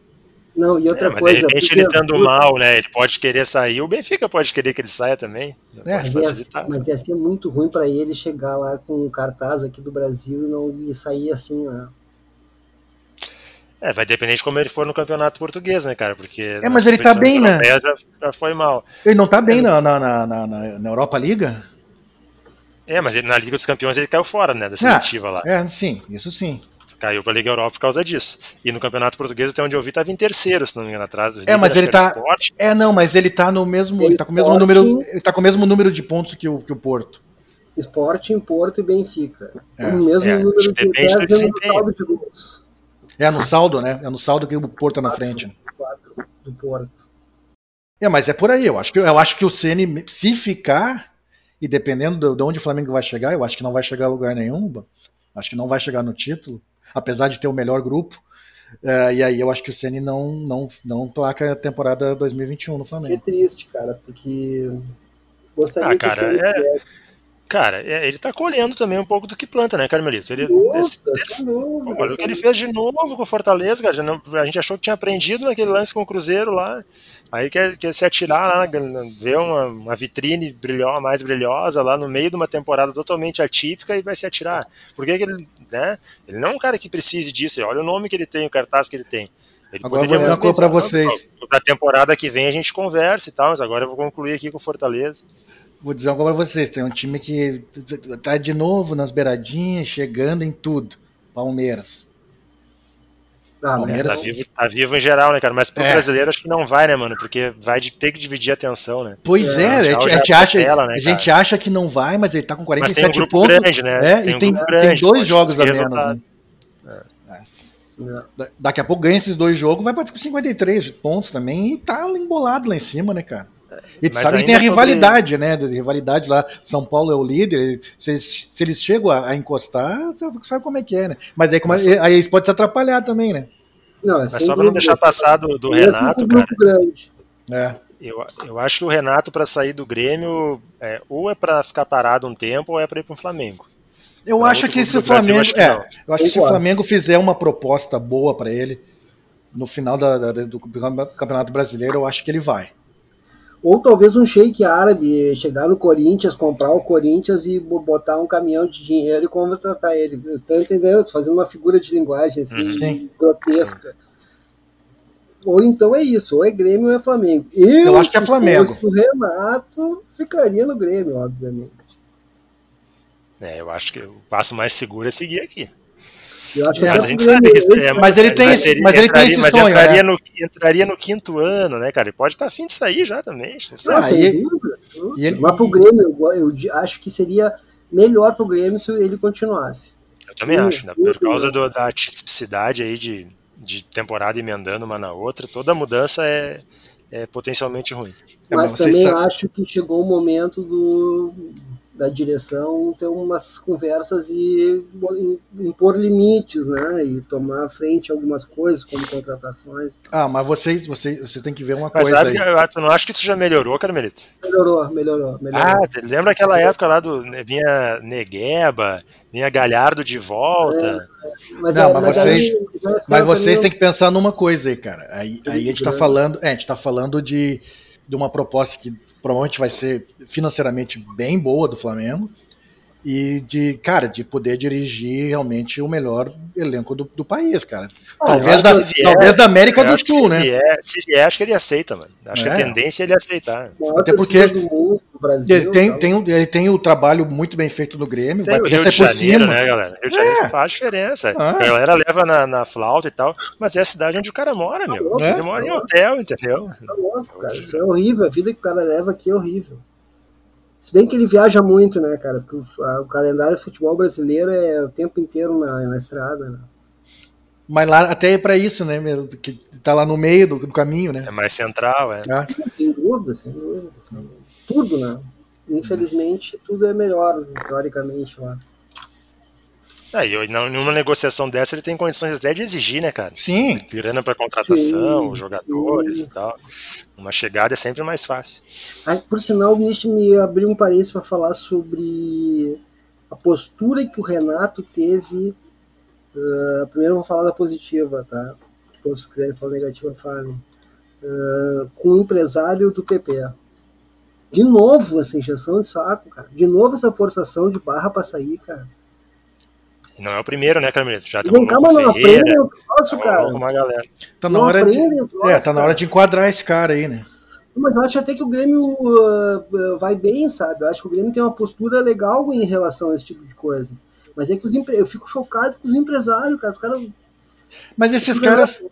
Não, e outra é, coisa. De repente ele estando mal, né? Ele pode querer sair. O Benfica pode querer que ele saia também. É, mas, ia, mas ia ser muito ruim para ele chegar lá com um cartaz aqui do Brasil e não e sair assim, né? É, vai depender de como ele for no campeonato português, né, cara? Porque. É, mas ele tá bem, né? Já, já foi mal. Ele não tá bem é, na, na, na, na, na Europa Liga? É, mas ele, na Liga dos Campeões ele caiu fora, né? Da seletiva ah, lá. É, sim, isso sim. Caiu para a Liga Europa por causa disso. E no Campeonato Português, até onde eu vi, estava em terceiro, se não me engano, atrás. É, mas ele tá. É, não, mas ele tá no mesmo. Ele tá com o mesmo número. Ele tá com o mesmo número de pontos que o, que o Porto. Sporting, Porto e Benfica. É. O mesmo é, número de depende do saldo de gols. É no saldo, né? É no saldo que o Porto tá na frente. Quatro do Porto. É, mas é por aí. Eu acho que, eu acho que o Ceni, se ficar, e dependendo de onde o Flamengo vai chegar, eu acho que não vai chegar a lugar nenhum. Acho que não vai chegar no título apesar de ter o melhor grupo. Uh, e aí eu acho que o Ceni não, não, não placa a temporada 2021 no Flamengo. Que triste, cara, porque gostaria ah, cara, que o é... Cara, é, ele tá colhendo também um pouco do que planta, né, Carmelito? Ele, Nossa, esse, novo, olha o que ele fez de novo com o Fortaleza, cara. Não, a gente achou que tinha aprendido naquele lance com o Cruzeiro lá. Aí quer, quer se atirar lá, ver uma, uma vitrine brilho, mais brilhosa lá no meio de uma temporada totalmente atípica e vai se atirar. Por que, que ele, né? Ele não é um cara que precise disso. Olha o nome que ele tem, o cartaz que ele tem. Ele agora eu vou dizer uma coisa pra vocês. Da temporada que vem a gente conversa e tal, mas agora eu vou concluir aqui com o Fortaleza. Vou dizer coisa pra vocês: tem um time que tá de novo nas beiradinhas, chegando em tudo. Palmeiras. Ah, Palmeiras. Tá vivo, tá vivo em geral, né, cara? Mas pro é. brasileiro acho que não vai, né, mano? Porque vai de, ter que dividir a atenção, né? Pois é, é a, gente, a, gente acha, tela, né, a gente acha que não vai, mas ele tá com 47 mas tem um grupo pontos. grande, né? É, tem e um tem, grande, tem dois jogos a menos. Né? É. É. Daqui a pouco ganha esses dois jogos, vai para 53 pontos também e tá embolado lá em cima, né, cara? E tu sabe que tem a rivalidade, sobre... né? A rivalidade lá. São Paulo é o líder. Se eles, se eles chegam a, a encostar, sabe como é que é, né? Mas aí, como, Mas... aí eles podem se atrapalhar também, né? Não, é Mas só para não deixar passar do, do Renato, cara. Grande. É. Eu, eu acho que o Renato, para sair do Grêmio, é, ou é para ficar parado um tempo, ou é para ir para o Flamengo. Eu pra acho que se o Flamengo. Brasil, acho é, eu acho que se o Flamengo fizer uma proposta boa para ele no final da, da, do Campeonato Brasileiro, eu acho que ele vai. Ou talvez um shake árabe chegar no Corinthians, comprar o Corinthians e botar um caminhão de dinheiro e contratar ele. Eu tô entendendo, tô fazendo uma figura de linguagem assim, Sim. grotesca. Ou então é isso, ou é Grêmio ou é Flamengo. Eu, eu acho que é Flamengo. o Renato, ficaria no Grêmio, obviamente. É, eu acho que o passo mais seguro é seguir aqui. Mas, a gente sabe, é, mas ele tem, esse, mas ele tem esse mas sonho, entraria, né? no, entraria no quinto ano, né, cara? Ele pode estar afim de sair já também. Não sabe. Ah, e, e ele, mas pro Grêmio, eu, eu acho que seria melhor pro Grêmio se ele continuasse. Eu também hum, acho, né? Por causa do, da tipicidade aí de, de temporada emendando uma na outra, toda mudança é, é potencialmente ruim. Mas, mas também acho que chegou o momento do da direção ter umas conversas e impor limites, né? E tomar frente a algumas coisas, como contratações. Ah, mas vocês, vocês, vocês têm que ver uma mas coisa. Mas eu, tu não acho que isso já melhorou, Carmelito? Melhorou, melhorou, melhorou. Ah, lembra aquela época lá do. Né, vinha Negueba, vinha Galhardo de volta. É, mas não, é, mas, mas, vocês, mas vocês têm que pensar numa coisa aí, cara. Aí, aí a gente tá falando. É, a gente tá falando de, de uma proposta que provavelmente vai ser financeiramente bem boa do Flamengo e de, cara, de poder dirigir realmente o melhor elenco do, do país, cara. Ah, talvez, da, vier, talvez da América do Sul, né? Vier, se vier, acho que ele aceita, mano. Acho é. que a é. tendência é ele aceitar. Até porque Brasil, ele, tem, tem, ele tem o trabalho muito bem feito no Grêmio, tem vai o Rio de Janeiro, cima. né, galera? Rio de Janeiro é. faz diferença. Ah. A galera leva na, na, flauta e tal, mas é a cidade onde o cara mora, meu. É. Ele mora em hotel, entendeu? Tá louco, cara. Isso é horrível. A vida que o cara leva aqui é horrível. Se bem que ele viaja muito, né, cara? Porque o, a, o calendário do futebol brasileiro é o tempo inteiro na, na estrada, né? Mas lá até é para isso, né, meu, que tá lá no meio do, do caminho, né? É mais central, é. Ah. Sem dúvida, sem dúvida. Sem dúvida. Tudo, né? Infelizmente, tudo é melhor, teoricamente, lá. É, e numa negociação dessa ele tem condições até de exigir, né, cara? Sim. Grana para contratação, sim, jogadores sim. e tal. Uma chegada é sempre mais fácil. Aí, por sinal, o Ministro me abriu um parênteses para falar sobre a postura que o Renato teve. Uh, primeiro eu vou falar da positiva, tá? Depois, se quiserem falar negativa, falem. Uh, com o empresário do PP. De novo essa injeção de saco, cara. De novo essa forçação de barra para sair, cara. Não é o primeiro, né, Carmelito? Já Vem cá, mas não aprendem o troço, cara. Uma galera. Tá na, hora de, troço, é, tá na hora de enquadrar esse cara aí, né? Mas eu acho até que o Grêmio uh, vai bem, sabe? Eu acho que o Grêmio tem uma postura legal em relação a esse tipo de coisa. Mas é que eu fico chocado com os empresários, cara. Os caras. Mas esses caras.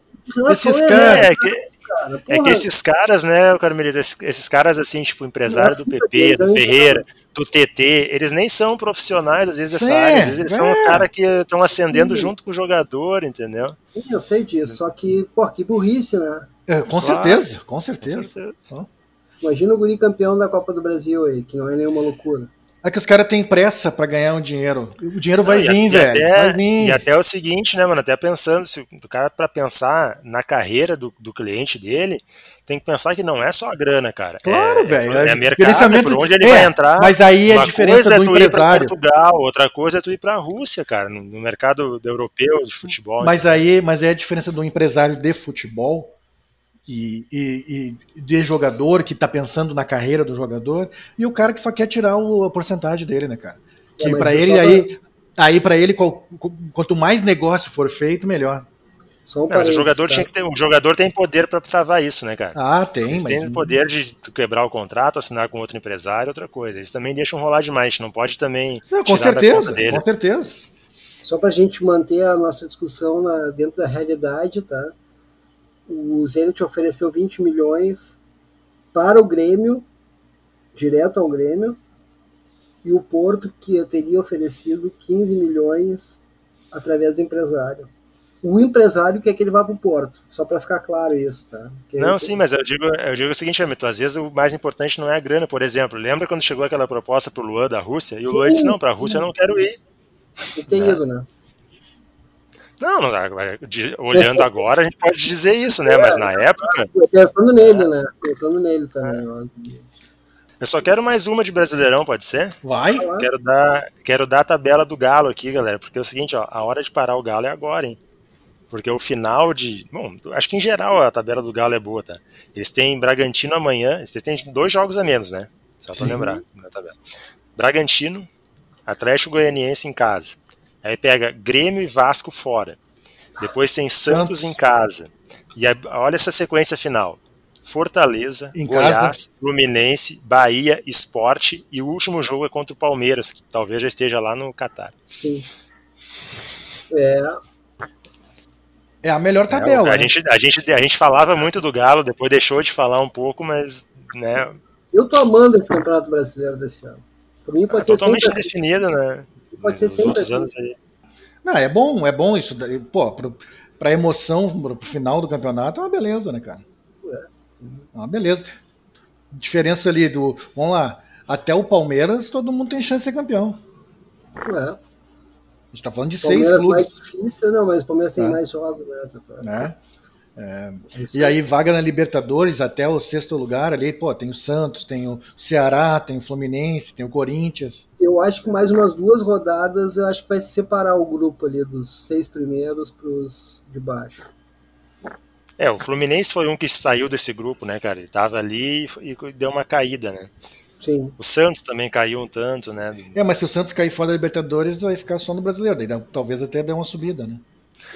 Esses caras. É, que, cara. É que esses caras, né, Carmelito, esses, esses caras assim, tipo, empresário do PP, do Ferreira, do TT, eles nem são profissionais, às vezes, dessa é, área. Às vezes eles é. são os caras que estão acendendo Sim. junto com o jogador, entendeu? Sim, eu sei disso. Só que, pô, que burrice, né? É, com, claro. certeza, com certeza, com certeza. Imagina o guri campeão da Copa do Brasil aí, que não é nenhuma loucura. É que os caras têm pressa para ganhar um dinheiro. O dinheiro vai Não, vir, velho. Até, vai vir. E até o seguinte, né, mano? Até pensando, se o cara, para pensar na carreira do, do cliente dele, tem que pensar que não é só a grana, cara. Claro, é, velho. É, é mercado, é por onde ele é, vai entrar. Mas aí é a diferença do é empresário. Portugal, outra coisa é tu ir pra Rússia, cara, no, no mercado europeu de futebol. Mas aí, mas aí a diferença do empresário de futebol e, e, e de jogador que está pensando na carreira do jogador e o cara que só quer tirar o, a porcentagem dele, né, cara? Que é, para ele aí, aí para ele quanto mais negócio for feito, melhor. Um não, mas o jogador tá? tinha que ter, o jogador tem poder para travar isso, né, cara? Ah, tem, Eles mas tem poder de quebrar o contrato, assinar com outro empresário, outra coisa. Eles também deixam rolar demais, a gente não pode também não, com certeza, com certeza. Só para a gente manter a nossa discussão na, dentro da realidade, tá? O Zenit ofereceu 20 milhões para o Grêmio, direto ao Grêmio, e o Porto que eu teria oferecido 15 milhões através do empresário. o empresário quer que ele vá para o Porto, só para ficar claro isso, tá? Que não, sim, mas eu digo, eu digo o seguinte, Hamilton, às vezes o mais importante não é a grana, por exemplo, lembra quando chegou aquela proposta para o Luan da Rússia, e o sim, Luan disse, não, para a Rússia eu não quero ir. E tem né? ido, né? Não, não olhando agora a gente pode dizer isso, né? Mas na época. Pensando nele, né? Pensando nele também. Eu só quero mais uma de Brasileirão, pode ser? Vai. Quero dar, quero dar a tabela do Galo aqui, galera, porque é o seguinte, ó, a hora de parar o Galo é agora, hein? Porque o final de. Bom, acho que em geral a tabela do Galo é boa, tá? Eles têm Bragantino amanhã, eles têm dois jogos a menos, né? Só pra Sim. lembrar na tabela. Bragantino, Atlético Goianiense em casa. Aí pega Grêmio e Vasco fora. Depois tem Santos, Santos. em casa. E aí, olha essa sequência final. Fortaleza, em Goiás, casa. Fluminense, Bahia, Esporte e o último jogo é contra o Palmeiras, que talvez já esteja lá no Catar. Sim. É, é a melhor tabela. É, a, né? gente, a, gente, a gente falava muito do Galo, depois deixou de falar um pouco, mas. Né, eu tô amando esse Campeonato Brasileiro desse ano. Pra mim pode é, ser totalmente assim. definido, né? Pode ser sempre assim. Não, é bom, é bom isso. Pô, pro, pra emoção, pro final do campeonato, é uma beleza, né, cara? É, é uma beleza. Diferença ali do. Vamos lá, até o Palmeiras, todo mundo tem chance de ser campeão. É gente tá falando de Palmeiras seis clubes. mais difícil, não, mas o Palmeiras tem é. mais jogos, né? É. É. E aí, vaga na Libertadores até o sexto lugar ali, pô, tem o Santos, tem o Ceará, tem o Fluminense, tem o Corinthians. Eu acho que mais umas duas rodadas, eu acho que vai separar o grupo ali dos seis primeiros pros de baixo. É, o Fluminense foi um que saiu desse grupo, né, cara? Ele tava ali e deu uma caída, né? Sim. O Santos também caiu um tanto, né? É, mas se o Santos cair fora da Libertadores, vai ficar só no brasileiro. Daí talvez até dê uma subida, né?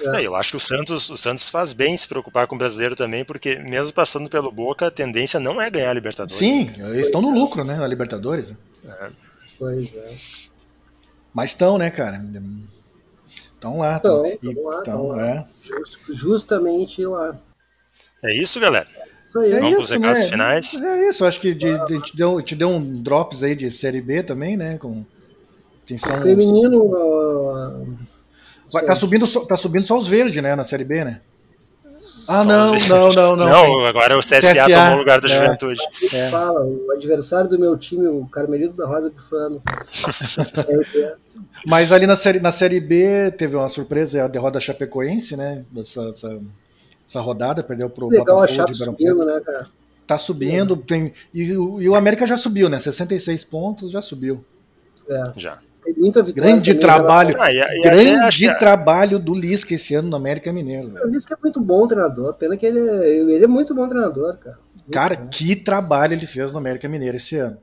É. eu acho que o Santos, o Santos faz bem se preocupar com o brasileiro também, porque mesmo passando pelo Boca, a tendência não é ganhar a Libertadores. Sim, né? eles estão no lucro, né, na Libertadores. É. Pois é. Mas estão, né, cara? Estão lá. Estão lá, tão lá. É. Just, justamente lá. É isso, galera. Isso aí. Vamos é para os recados né? finais. É isso, acho que de, de, te, deu, te deu um drops aí de Série B também, né? Com, atenção Feminino. Uh, Vai, tá, subindo, tá subindo só os verdes, né? Na Série B, né? Ah, não, não, não, não. Não, agora o CSA, CSA tomou o lugar da é, Juventude. É. Fala, o adversário do meu time, o Carmelito da Rosa Bifano. Mas ali na série, na série B teve uma surpresa, a derrota da Chapecoense, né? Dessa, essa, essa rodada, perdeu pro Legal Botafogo a Chape de subindo, né, cara? Tá subindo, tem, e, e, o América já subiu, né? 66 pontos, já subiu. É. Já. Tem muita vitória. Grande trabalho. Ah, e, e grande trabalho do Lisca esse ano no América Mineiro. O Lisca é muito bom treinador. Pena que ele, é, ele é muito bom treinador, cara. Muito cara, bom. que trabalho ele fez no América Mineiro esse ano.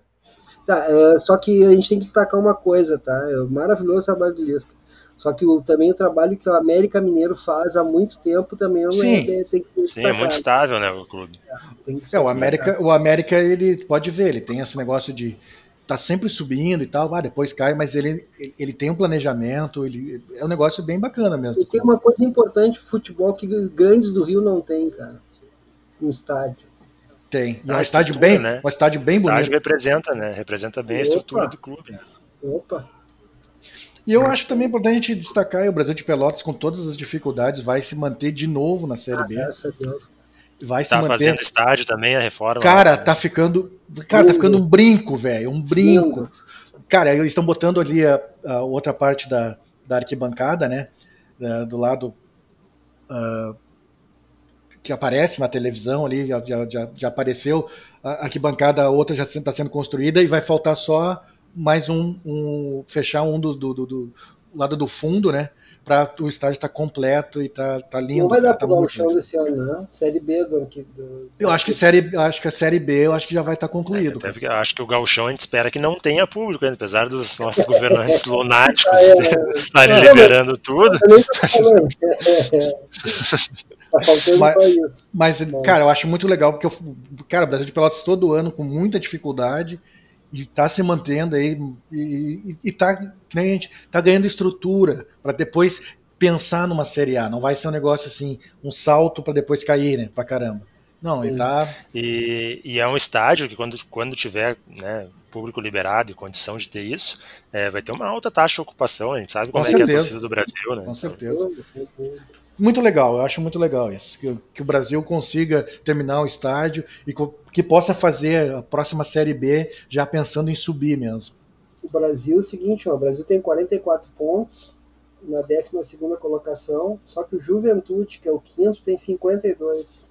Tá, é, só que a gente tem que destacar uma coisa, tá? É um maravilhoso o trabalho do Lisca. Só que o, também o trabalho que o América Mineiro faz há muito tempo também é, tem que ser Sim, é muito estável, né, o clube. É, é o América, o América, ele pode ver, ele tem esse negócio de tá sempre subindo e tal, ah, depois cai, mas ele, ele tem um planejamento, ele é um negócio bem bacana mesmo. E tem uma coisa importante futebol que grandes do Rio não tem, cara. Um estádio. Tem. E é um estádio bem, né? um estádio bem bonito. O estádio representa, né? Representa bem Opa. a estrutura do clube. Né? Opa. E eu acho também importante a gente destacar o Brasil de Pelotas, com todas as dificuldades, vai se manter de novo na Série ah, B. Graças a Deus. Vai se tá manter. fazendo estádio também, a reforma. Cara, né? tá ficando. Cara, tá ficando um brinco, velho. Um brinco. Cara, eles estão botando ali a, a, outra parte da, da arquibancada, né? Da, do lado. Uh, que aparece na televisão ali, já, já, já apareceu. A arquibancada, outra já está sendo construída e vai faltar só mais um, um fechar um do, do, do, do, lado do fundo, né? Para o estádio estar tá completo e tá, tá lindo. Não vai dar tá para o chão desse ano, né? Série B do, do Eu acho que série, acho que a série B eu acho que já vai estar tá concluído. É, acho que o Gauchão a gente espera que não tenha público, né? apesar dos nossos governantes lunáticos estarem é, liberando mas, tudo. Tá faltando mas, só isso. Mas, cara, eu acho muito legal, porque, eu, cara, o Brasil de Pelotas todo ano com muita dificuldade e está se mantendo aí e, está que nem a gente tá ganhando estrutura para depois pensar numa série A. Não vai ser um negócio assim, um salto para depois cair, né? Para caramba. Não, ele tá. E, e, é um estádio que quando, quando tiver né, público liberado e condição de ter isso, é, vai ter uma alta taxa de ocupação. A gente sabe como Com é certeza. que é a torcida do Brasil, né? Com certeza. Muito legal, eu acho muito legal isso. Que, que o Brasil consiga terminar o estádio e que possa fazer a próxima Série B já pensando em subir mesmo. O Brasil, é o seguinte, ó, o Brasil tem 44 pontos na 12 colocação, só que o Juventude, que é o quinto, tem 52.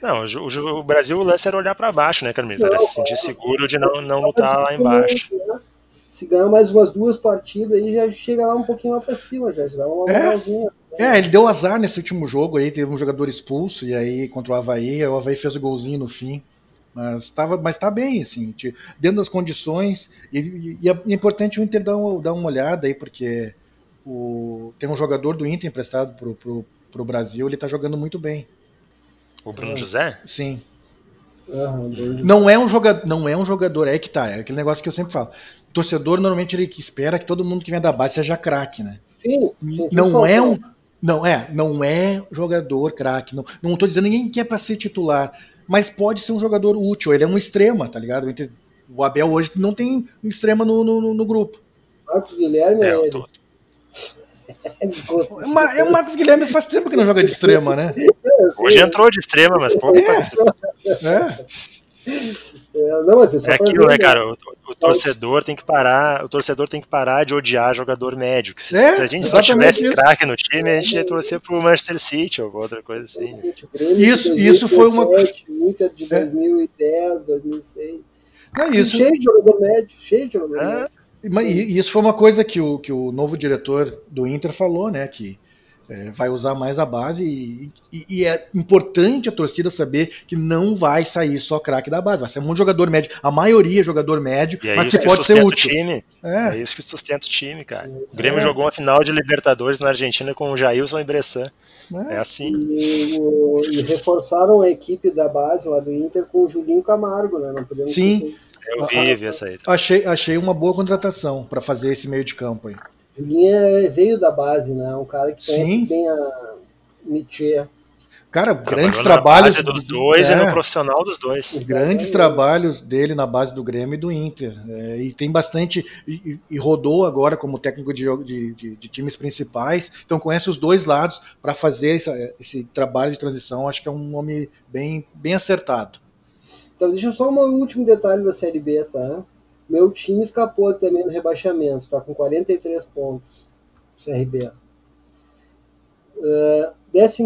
Não, o, o Brasil, o lance era olhar para baixo, né, Carmelo? Era se sentir seguro de não, não lutar lá embaixo. Né? Se ganhar mais umas duas partidas aí, já chega lá um pouquinho lá para cima, já, já dá uma é. moralzinha. É, ele deu azar nesse último jogo aí, teve um jogador expulso, e aí contra o Havaí, o Havaí fez o golzinho no fim. Mas, tava, mas tá bem, assim, dentro das condições. E, e é importante o Inter dar uma, dar uma olhada aí, porque o, tem um jogador do Inter emprestado pro, pro, pro Brasil, ele tá jogando muito bem. O Bruno José? Sim. Uhum, não é um jogador, não é um jogador, é que tá, é aquele negócio que eu sempre falo. O torcedor normalmente ele espera que todo mundo que vem da base seja craque, né? Sim, sim não é um não é, não é jogador craque. Não, não tô dizendo ninguém que é para ser titular, mas pode ser um jogador útil. Ele é um extrema, tá ligado? O Abel hoje não tem extrema no, no, no grupo. Marcos Guilherme é, é tô... é, o Marcos Guilherme faz tempo que não joga de extrema, né? Hoje entrou de extrema, mas pouco. É. é. É, não, mas é, é aquilo, né, cara? O, o, torcedor tem que parar, o torcedor tem que parar de odiar jogador médio. Se, é, se, a gente só tivesse craque no time, a gente ia torcer pro Manchester City ou outra coisa assim. Isso, isso foi uma. Inter de 2010, 2006. Não, isso... Cheio de jogador médio, cheio de jogador é. médio. E isso foi uma coisa que o, que o novo diretor do Inter falou, né? Que é, vai usar mais a base e, e, e, é importante a torcida saber que não vai sair só craque da base, vai ser um jogador médio, a maioria é jogador médio, e é mas isso que pode ser útil. O time. É. é. isso que sustenta o time, cara. o Grêmio jogou uma final de Libertadores na Argentina com o Jailson e Bressan. É, é assim. E, o, e, reforçaram a equipe da base lá do Inter com o Julinho Camargo, né? Não podemos Sim. Eu vi, vi essa aí. Achei, achei uma boa contratação para fazer esse meio de campo aí. Julinho veio da base, né? Um cara que conhece Sim. bem a Michê. Cara, grandes trabalhos. Na base dos dois é, e no profissional dos dois. Grandes trabalhos dele na base do Grêmio e do Inter. É, e tem bastante. E, e, rodou agora como técnico de, de, de, de, times principais. Então conhece os dois lados para fazer esse, esse, trabalho de transição. Acho que é um nome bem, bem acertado. Então, deixa eu só um último detalhe da Série B, tá? Meu time escapou também do rebaixamento, está com 43 pontos, CRB. Uh, 15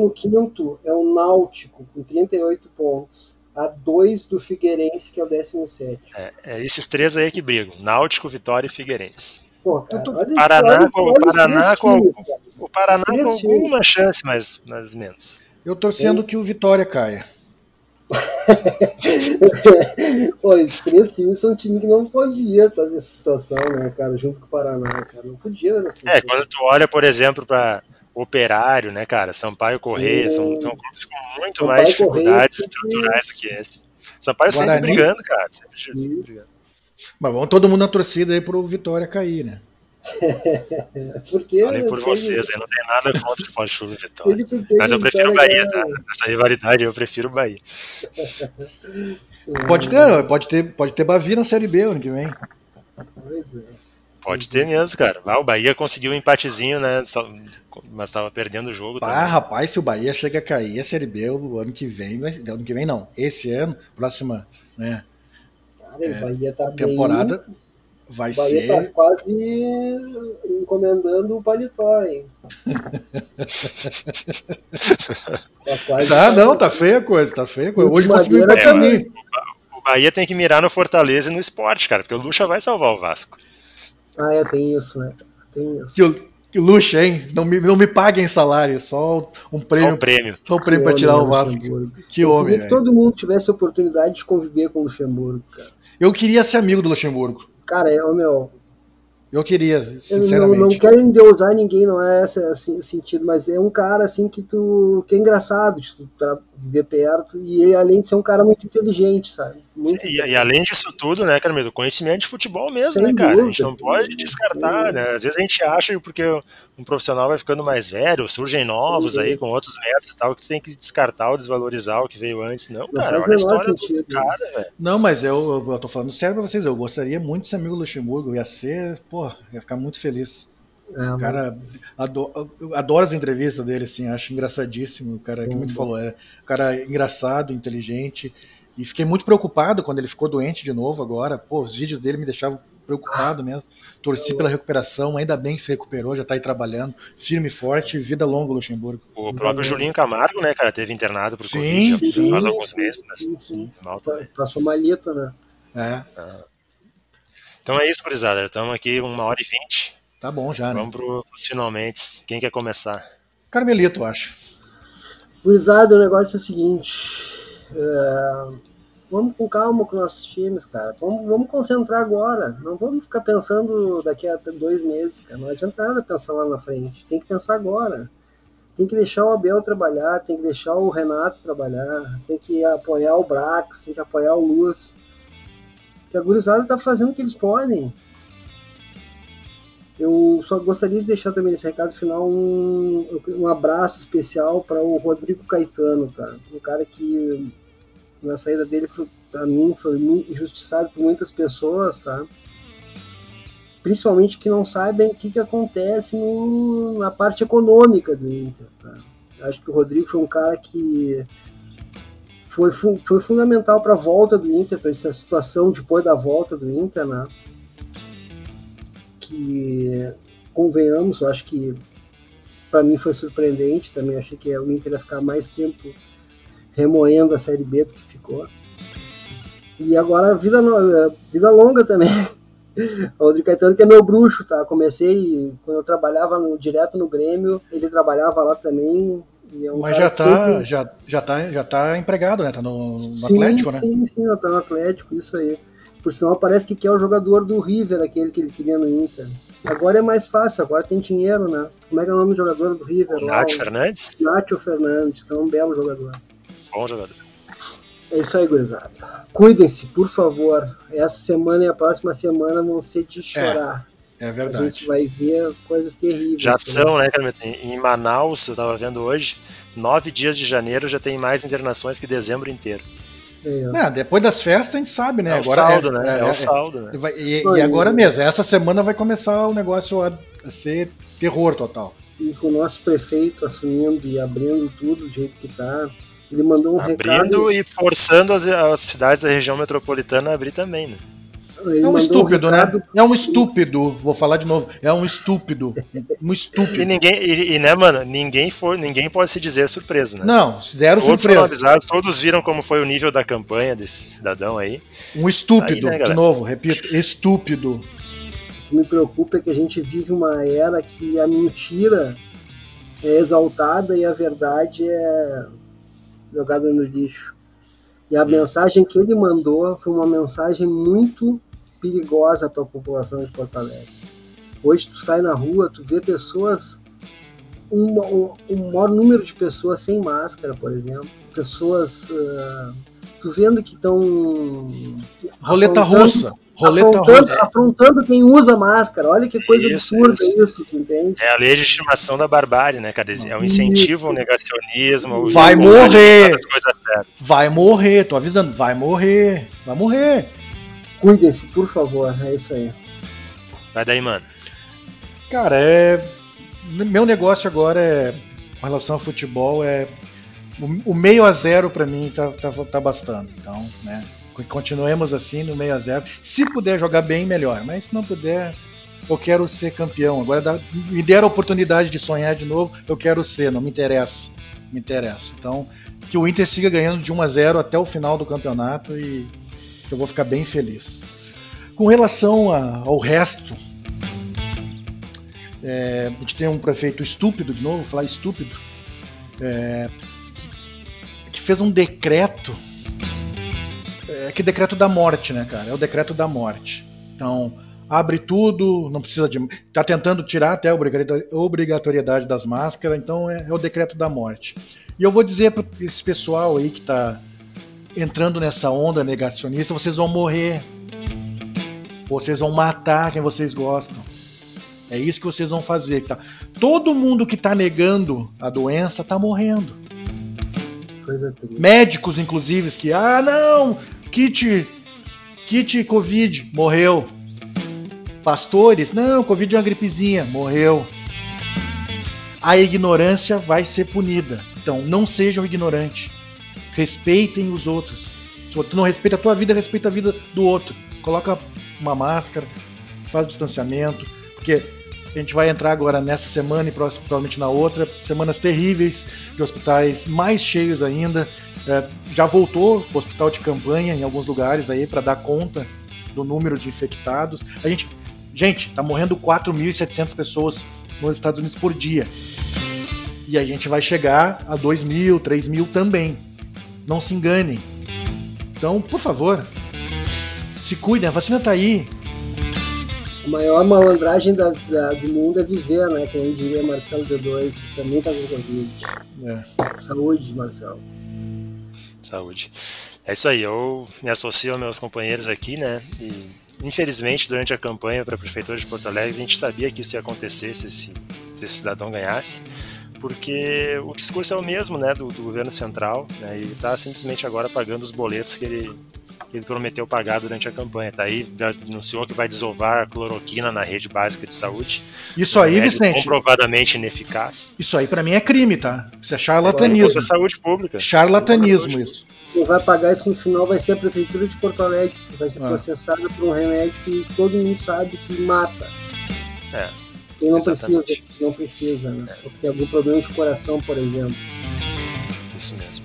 é o Náutico, com 38 pontos. A 2 do Figueirense, que é o 17. É, é esses três aí que brigam: Náutico, Vitória e Figueirense. Pô, cara, olha Paraná, com, o Paraná, com, times, o Paraná com alguma chance, mas, mas menos. Eu torcendo é. que o Vitória caia. Pô, esses três times são um time que não podia estar nessa situação, né, cara, junto com o Paraná, cara. Não podia nessa É, quando tu olha, por exemplo, para Operário, né, cara, Sampaio Correia, são, são clubes com muito Sampaio mais dificuldades Correia, estruturais do que esse. Sampaio Guarani. sempre brigando, cara. Sempre brigando. Mas vamos todo mundo na torcida aí pro Vitória cair, né? porque Falei por vocês, eu não tenho nada contra o Esporte Clube Vitória. Mas eu prefiro o Bahia, tá? Nessa rivalidade eu prefiro o Bahia. Pode ter, pode ter, pode ter Bavi na Série B ano que vem. Pois é. Pode ter mesmo, cara. Ah, o Bahia conseguiu um empatezinho, né? Mas estava perdendo o jogo. Ah, rapaz, se o Bahia chega a cair a Série B o ano que vem, ano que vem não, esse ano, próxima, né? Cara, é, o Bahia tá temporada, bem Vai o Bahia ser. tá quase encomendando o paletó, hein? tá quase. Tá, não, tá feia a coisa, tá feia a coisa. Hoje conseguiu ir caminho. O Bahia tem que mirar no Fortaleza e no esporte, cara, porque o Lucha vai salvar o Vasco. Ah, é, tem isso, né? Tem isso. Que, que luxo, hein? Não me, não me paguem salário, só um prêmio. Só o prêmio. Só o prêmio para tirar o Vasco. Que Eu homem. Queria que todo mundo tivesse a oportunidade de conviver com o Luxemburgo, cara. Eu queria ser amigo do Luxemburgo. Cara, é, o meu. Eu queria, sinceramente. Eu não, não quero endeusar ninguém, não é esse assim, sentido, mas é um cara assim que tu. que é engraçado de tu viver perto, e além de ser um cara muito inteligente, sabe? Muito Sim, e, e, além disso tudo, né, cara, mesmo, conhecimento de futebol mesmo, Sem né, cara? Dúvida, a gente não pode descartar, né? Às vezes a gente acha porque um profissional vai ficando mais velho, surgem novos Sim, aí com outros métodos e tal, que tu tem que descartar ou desvalorizar o que veio antes. Não, não cara, olha a história do cara, velho. Não, mas eu, eu tô falando sério pra vocês, eu gostaria muito de ser amigo do Luxemburgo, ia ser, pô, ia ficar muito feliz. É, o cara adoro, adoro as entrevistas dele, assim, acho engraçadíssimo. O cara que muito falou, é o cara é engraçado, inteligente. E fiquei muito preocupado quando ele ficou doente de novo agora. Pô, os vídeos dele me deixavam preocupado mesmo. Torci pela recuperação, ainda bem que se recuperou, já tá aí trabalhando, firme e forte, vida longa Luxemburgo. O próprio Julinho Camargo, né, cara, teve internado por sim, Covid sim, faz alguns meses, mas Sim, sim. mal também. Passou malita, né? É, Então é isso, gurizada. Estamos aqui uma hora e vinte. tá bom já, né? Vamos pro, pros finalmente. Quem quer começar? Carmelito, eu acho. Gurizada, o negócio é o seguinte. é, vamos com calma com nossos times, cara. Vamos, vamos concentrar agora. Não vamos ficar pensando daqui a dois meses, cara. Não adianta nada pensar lá na frente. Tem que pensar agora. Tem que deixar o Abel trabalhar, tem que deixar o Renato trabalhar, tem que apoiar o Brax, tem que apoiar o Luz. Que a gurizada tá fazendo o que eles podem. Eu só gostaria de deixar também nesse recado final um, um abraço especial para o Rodrigo Caetano, tá? Um cara que na saída dele, foi, para mim, foi injustiçado por muitas pessoas, tá? Principalmente que não sabem o que, que acontece no, na parte econômica do Inter, tá? Acho que o Rodrigo foi um cara que foi, fu- foi fundamental para a volta do Inter, para essa situação depois da volta do Inter, né? Que, convenhamos, eu acho que para mim foi surpreendente também. Achei que o Inter ia ficar mais tempo remoendo a Série B do que ficou. E agora vida, no- vida longa também. Rodrigo Caetano que é meu bruxo, tá? Comecei quando eu trabalhava no- direto no Grêmio, ele trabalhava lá também. E é um Mas já que tá, sempre- já, já, tá, já tá empregado, né? Tá no, no sim, Atlético, né? Sim, sim, tá no Atlético, isso aí. Por sinal, parece que quer o jogador do River, aquele que ele queria no Inter. Agora é mais fácil, agora tem dinheiro, né? Como é que é o nome do jogador do River? Nath Fernandes? Nátio Fernandes, que é um belo jogador. Bom jogador. É isso aí, gurizada. Cuidem-se, por favor. Essa semana e a próxima semana vão ser de chorar. É a verdade. gente vai ver coisas terríveis. Já são, né, Carmen? Em Manaus, eu tava vendo hoje, nove dias de janeiro já tem mais internações que dezembro inteiro. É. É, depois das festas a gente sabe, né? É o agora saldo, é, né? É, o saldo, né? E, e- e agora mesmo, essa semana vai começar o negócio a, a ser terror total. E com o nosso prefeito assumindo e abrindo tudo do jeito que tá. Ele mandou um recado. Abrindo e forçando as, as cidades da região metropolitana a abrir também, né? Ele É um estúpido, recado né? É um estúpido, vou falar de novo. É um estúpido. Um E estúpido. ninguém, e, e, né, mano, ninguém, for, ninguém pode se dizer surpreso, né? Não, zero Todos foram surpresa. avisados, todos viram como foi o nível da campanha desse cidadão aí. Um estúpido, Aí, né, de novo, repito, estúpido. O que me preocupa é que a gente vive uma era que a mentira é exaltada e a verdade é jogada no lixo. E a mensagem que ele mandou foi uma mensagem muito perigosa para a população de Porto Alegre. Hoje tu sai na rua, tu vê pessoas, um, um, um maior número de pessoas sem máscara, por exemplo, pessoas, ah, tu vendo que estão Roleta russa. Roleta afrontando, russa. afrontando quem usa máscara. Olha que coisa Isso, absurda isso. isso, entende? É a lei de estimação da barbárie, né, cara? É um incentivo ao negacionismo. Vai morrer. as coisas certas. Vai morrer, tô avisando, vai morrer. Vai morrer. Cuidem-se, por favor. É isso aí. Vai daí, mano. Cara, é. Meu negócio agora é. Com relação ao futebol, é. O, o meio a zero pra mim tá, tá, tá bastando. Então, né? Continuemos assim no meio a zero. Se puder jogar bem, melhor. Mas se não puder, eu quero ser campeão. Agora dá- me deram a oportunidade de sonhar de novo, eu quero ser, não me interessa. Me interessa. Então, que o Inter siga ganhando de 1 a 0 até o final do campeonato e eu vou ficar bem feliz. Com relação a- ao resto, é, a gente tem um prefeito estúpido, de novo, vou falar estúpido, é, que, que fez um decreto. É, que decreto da morte, né, cara? É o decreto da morte. Então, abre tudo, não precisa de. Tá tentando tirar até a obrigatori- obrigatoriedade das máscaras, então é, é o decreto da morte. E eu vou dizer para esse pessoal aí que tá entrando nessa onda negacionista, vocês vão morrer. Vocês vão matar quem vocês gostam. É isso que vocês vão fazer. Tá? Todo mundo que está negando a doença está morrendo. Médicos, inclusive, que, ah, não, kit, kit Covid, morreu. Pastores, não, Covid é uma gripezinha, morreu. A ignorância vai ser punida. Então, não sejam ignorantes. Respeitem os outros. Se tu não respeita a tua vida, respeita a vida do outro. Coloca uma máscara, faz distanciamento, porque a gente vai entrar agora nessa semana e provavelmente na outra, semanas terríveis de hospitais mais cheios ainda. É, já voltou o hospital de campanha em alguns lugares aí para dar conta do número de infectados. A gente, gente, tá morrendo 4.700 pessoas nos Estados Unidos por dia. E a gente vai chegar a 2 mil, 3 mil também. Não se enganem. Então, por favor, se cuidem, a vacina tá aí. A maior malandragem da, da, do mundo é viver, né? Que nem diria Marcelo D2, que também tá com Covid. É. Saúde, Marcelo. Saúde. É isso aí, eu me associo aos meus companheiros aqui, né? E infelizmente, durante a campanha para a Prefeitura de Porto Alegre, a gente sabia que isso ia acontecer se esse, se esse cidadão ganhasse, porque o discurso é o mesmo, né, do, do governo central, né? E está simplesmente agora pagando os boletos que ele que ele prometeu pagar durante a campanha. Tá aí, anunciou que vai desovar a cloroquina na rede básica de saúde. Isso aí, Vicente. Comprovadamente ineficaz. Isso aí para mim é crime, tá? Isso é charlatanismo. É saúde pública. Charlatanismo isso. Quem vai pagar isso no final vai ser a prefeitura de Porto Alegre, que vai ser ah. processada por um remédio que todo mundo sabe que mata. É. Quem não exatamente. precisa, quem não precisa, né? É. Ou que tem algum problema de coração, por exemplo. Isso mesmo.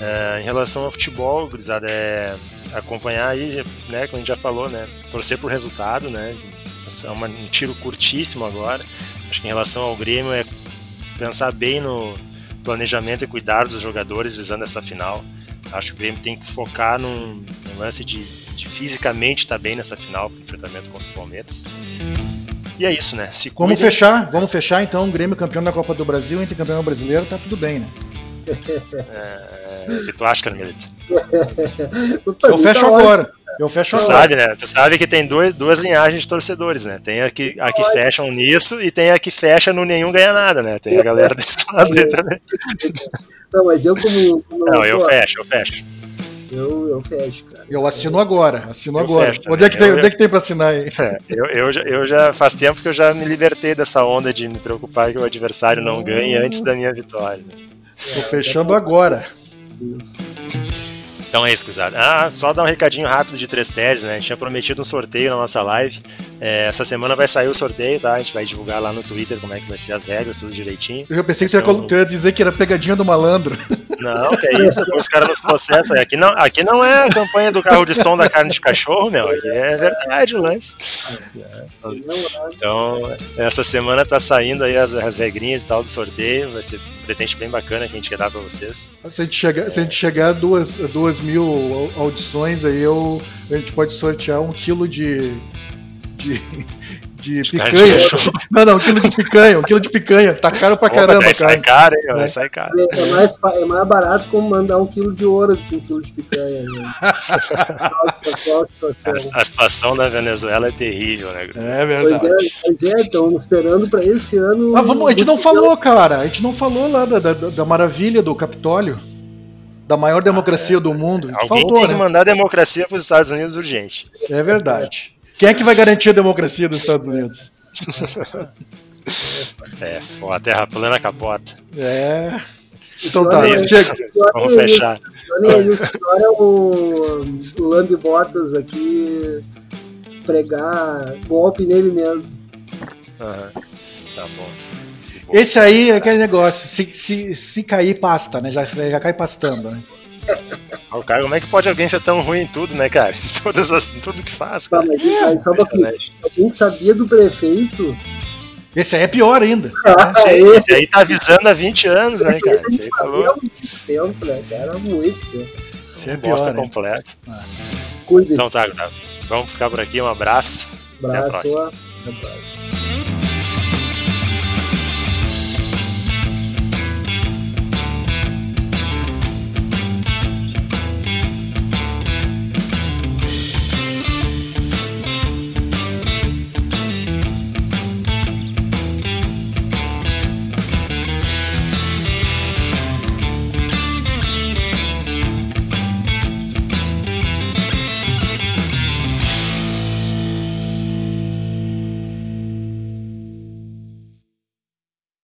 É, em relação ao futebol, gurizada, é acompanhar aí, né, como a gente já falou, né, torcer por resultado, né, é uma, um tiro curtíssimo agora. Acho que em relação ao Grêmio é pensar bem no planejamento e cuidar dos jogadores visando essa final. Acho que o Grêmio tem que focar num, num lance de, de fisicamente estar tá bem nessa final, enfrentamento contra o Palmeiras. E é isso, né? Se vamos fechar, vamos fechar então, o Grêmio campeão da Copa do Brasil, entre campeão brasileiro, tá tudo bem, né? É, o que tu acha, Carmelita? Eu fecho agora. Eu fecho tu agora. sabe, né? Tu sabe que tem duas, duas linhagens de torcedores, né? Tem a que, a que fecham nisso e tem a que fecha no nenhum ganha nada, né? Tem a galera desse lado aí também. Não, mas eu como. como não, eu fecho, eu fecho. Eu, eu fecho, cara. Eu assino agora, assino eu agora. Onde é, que tem, eu, onde é que tem pra assinar aí? É, eu, eu, já, eu já faz tempo que eu já me libertei dessa onda de me preocupar que o adversário não ganhe antes da minha vitória. Tô fechando agora. Isso. Então é isso, gurizada. Ah, só dar um recadinho rápido de três teses, né? A gente tinha prometido um sorteio na nossa live. É, essa semana vai sair o sorteio, tá? A gente vai divulgar lá no Twitter como é que vai ser as regras, tudo direitinho. Eu já pensei que você ia, um... ia dizer que era pegadinha do malandro. Não, que é isso, os caras nos processam. Aqui não, aqui não é a campanha do carro de som da carne de cachorro, meu. Aqui é verdade o lance. Então, essa semana tá saindo aí as, as regrinhas e tal do sorteio. Vai ser um presente bem bacana que a gente quer dar pra vocês. Se a gente chegar, é. se a gente chegar a duas, duas mil audições, aí eu, a gente pode sortear um quilo de. de de picanha. Não, não, um quilo de picanha, um quilo de picanha. Tá caro pra caramba, cara. Sai caro, hein? Vai é. sair caro. É mais, é mais barato como mandar um quilo de ouro do que um quilo de picanha. Né? a, a, situação da Venezuela é terrível, né? É verdade. Pois é, pois é estão esperando pra esse ano. Ah, vamos, a gente não falou, cara. A gente não falou lá da, da, da maravilha do Capitólio da maior democracia ah, é. do mundo. Alguém Faltou, tem que né? mandar democracia para os Estados Unidos urgente. É verdade. Quem é que vai garantir a democracia dos Estados Unidos? É, a terra plana capota. É. Então tá, é, chega. Vamos fechar. Johnny, o é o, Lambi Botas aqui pregar golpe nele mesmo. Uhum. Tá bom. Esse aí é aquele negócio, se, se, se cair, pasta, né? Já, já cai pastando, né? O cara, como é que pode alguém ser tão ruim em tudo, né, cara? Em todas as, tudo que faz, tá, cara. Tá, mas, só que a gente sabia do prefeito. Esse aí é pior ainda. Ah, esse, esse, esse, aí tá avisando há 20 anos, né, cara? Esse aí falou. muito tempo, né, cara? Muito tempo. Esse é pior, bosta né? completo. Ah. Então tá, tá, vamos ficar por aqui. Um abraço. abraço Até a próxima. Até a próxima.